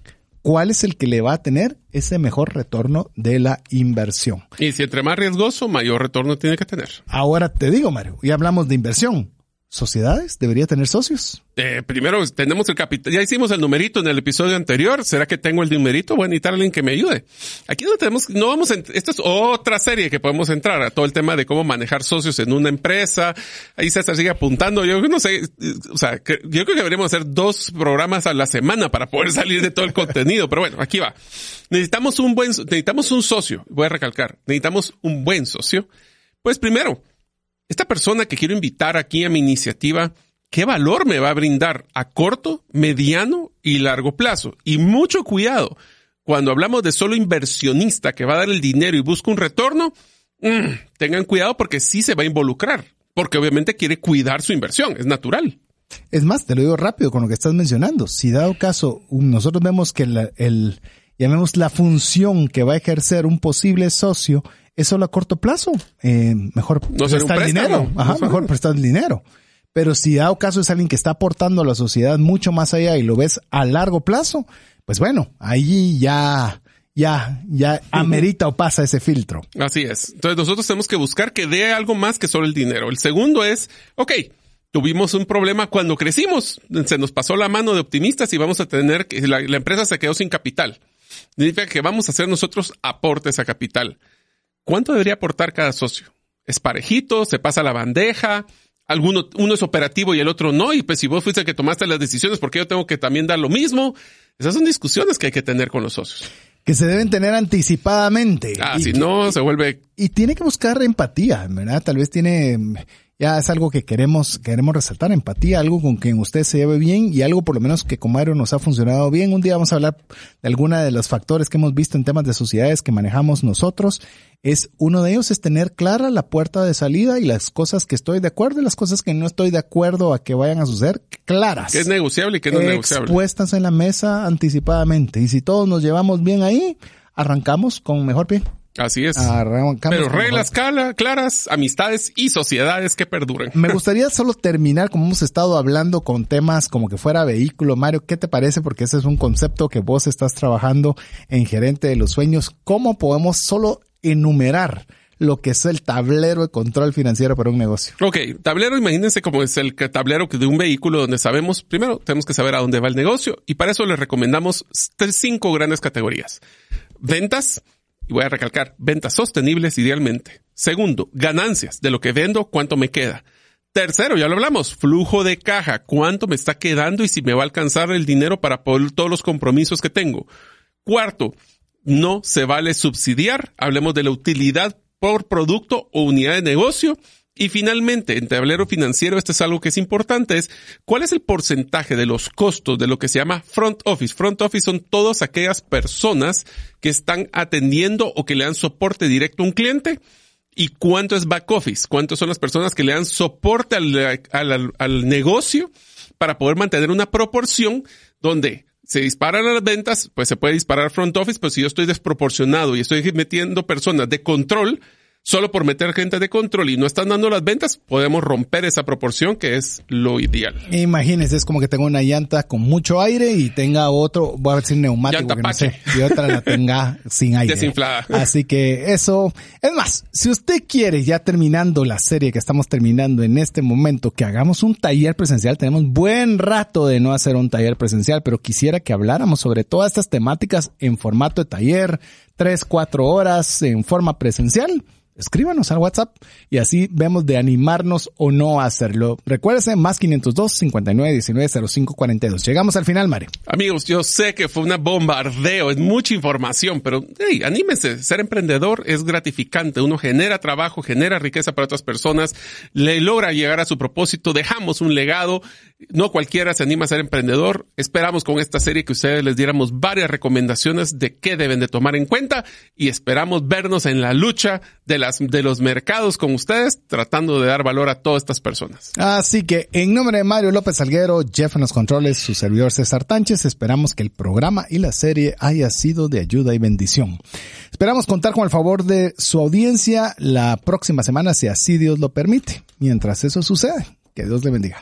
¿Cuál es el que le va a tener ese mejor retorno de la inversión? Y si entre más riesgoso, mayor retorno tiene que tener. Ahora te digo, Mario, ya hablamos de inversión sociedades? ¿Debería tener socios? Eh, primero tenemos el capital. Ya hicimos el numerito en el episodio anterior. ¿Será que tengo el numerito? A necesitar alguien que me ayude. Aquí no tenemos, no vamos a, esta es otra serie que podemos entrar a todo el tema de cómo manejar socios en una empresa. Ahí César sigue apuntando. Yo no sé, o sea, yo creo que deberíamos hacer dos programas a la semana para poder salir de todo el contenido. Pero bueno, aquí va. Necesitamos un buen, necesitamos un socio. Voy a recalcar. Necesitamos un buen socio. Pues primero, esta persona que quiero invitar aquí a mi iniciativa, ¿qué valor me va a brindar a corto, mediano y largo plazo? Y mucho cuidado, cuando hablamos de solo inversionista que va a dar el dinero y busca un retorno, mm, tengan cuidado porque sí se va a involucrar, porque obviamente quiere cuidar su inversión, es natural. Es más, te lo digo rápido con lo que estás mencionando. Si dado caso, nosotros vemos que el, llamemos la función que va a ejercer un posible socio es solo a corto plazo. Eh, mejor no prestar el dinero. Ajá, mejor prestar el dinero. Pero si dado caso es alguien que está aportando a la sociedad mucho más allá y lo ves a largo plazo, pues bueno, ahí ya, ya, ya amerita o pasa ese filtro. Así es. Entonces nosotros tenemos que buscar que dé algo más que solo el dinero. El segundo es, ok, tuvimos un problema cuando crecimos. Se nos pasó la mano de optimistas y vamos a tener que la, la empresa se quedó sin capital. Significa que vamos a hacer nosotros aportes a capital. ¿Cuánto debería aportar cada socio? ¿Es parejito? ¿Se pasa la bandeja? Alguno, uno es operativo y el otro no, y pues si vos fuiste el que tomaste las decisiones, ¿por qué yo tengo que también dar lo mismo? Esas son discusiones que hay que tener con los socios. Que se deben tener anticipadamente. Ah, si no, se vuelve... Y tiene que buscar empatía, ¿verdad? Tal vez tiene ya es algo que queremos, queremos resaltar, empatía, algo con quien usted se lleve bien y algo por lo menos que con Mario nos ha funcionado bien. Un día vamos a hablar de alguna de los factores que hemos visto en temas de sociedades que manejamos nosotros. Es uno de ellos es tener clara la puerta de salida y las cosas que estoy de acuerdo y las cosas que no estoy de acuerdo a que vayan a suceder claras. Que es negociable y que no es negociable. Expuestas en la mesa anticipadamente. Y si todos nos llevamos bien ahí, arrancamos con mejor pie. Así es. Pero reglas claras, amistades y sociedades que perduren. Me gustaría solo terminar, como hemos estado hablando con temas como que fuera vehículo. Mario, ¿qué te parece? Porque ese es un concepto que vos estás trabajando en Gerente de los Sueños. ¿Cómo podemos solo enumerar lo que es el tablero de control financiero para un negocio? Ok, tablero, imagínense como es el tablero de un vehículo donde sabemos, primero, tenemos que saber a dónde va el negocio y para eso les recomendamos cinco grandes categorías. Ventas, y voy a recalcar, ventas sostenibles idealmente. Segundo, ganancias de lo que vendo, cuánto me queda. Tercero, ya lo hablamos, flujo de caja, cuánto me está quedando y si me va a alcanzar el dinero para poder todos los compromisos que tengo. Cuarto, no se vale subsidiar, hablemos de la utilidad por producto o unidad de negocio. Y finalmente, en tablero financiero, esto es algo que es importante, es cuál es el porcentaje de los costos de lo que se llama front office. Front office son todas aquellas personas que están atendiendo o que le dan soporte directo a un cliente. Y cuánto es back office, cuántos son las personas que le dan soporte al, negocio para poder mantener una proporción donde se disparan las ventas, pues se puede disparar front office, pero si yo estoy desproporcionado y estoy metiendo personas de control, solo por meter gente de control y no están dando las ventas, podemos romper esa proporción que es lo ideal. Imagínense, es como que tengo una llanta con mucho aire y tenga otro, voy a decir neumático, que no sé, y otra la tenga sin aire. Desinflada. Así que eso, es más, si usted quiere, ya terminando la serie que estamos terminando en este momento, que hagamos un taller presencial, tenemos buen rato de no hacer un taller presencial, pero quisiera que habláramos sobre todas estas temáticas en formato de taller, tres, cuatro horas en forma presencial escríbanos al WhatsApp y así vemos de animarnos o no a hacerlo. Recuérdese, más 502 59 19 05 42. Llegamos al final, Mario. Amigos, yo sé que fue una bombardeo, es mucha información, pero hey, anímense. Ser emprendedor es gratificante. Uno genera trabajo, genera riqueza para otras personas, le logra llegar a su propósito, dejamos un legado. No cualquiera se anima a ser emprendedor. Esperamos con esta serie que ustedes les diéramos varias recomendaciones de qué deben de tomar en cuenta y esperamos vernos en la lucha de de los mercados con ustedes, tratando de dar valor a todas estas personas. Así que en nombre de Mario López Alguero, Jeff en los controles, su servidor César Tánchez, esperamos que el programa y la serie haya sido de ayuda y bendición. Esperamos contar con el favor de su audiencia la próxima semana, si así Dios lo permite. Mientras eso sucede, que Dios le bendiga.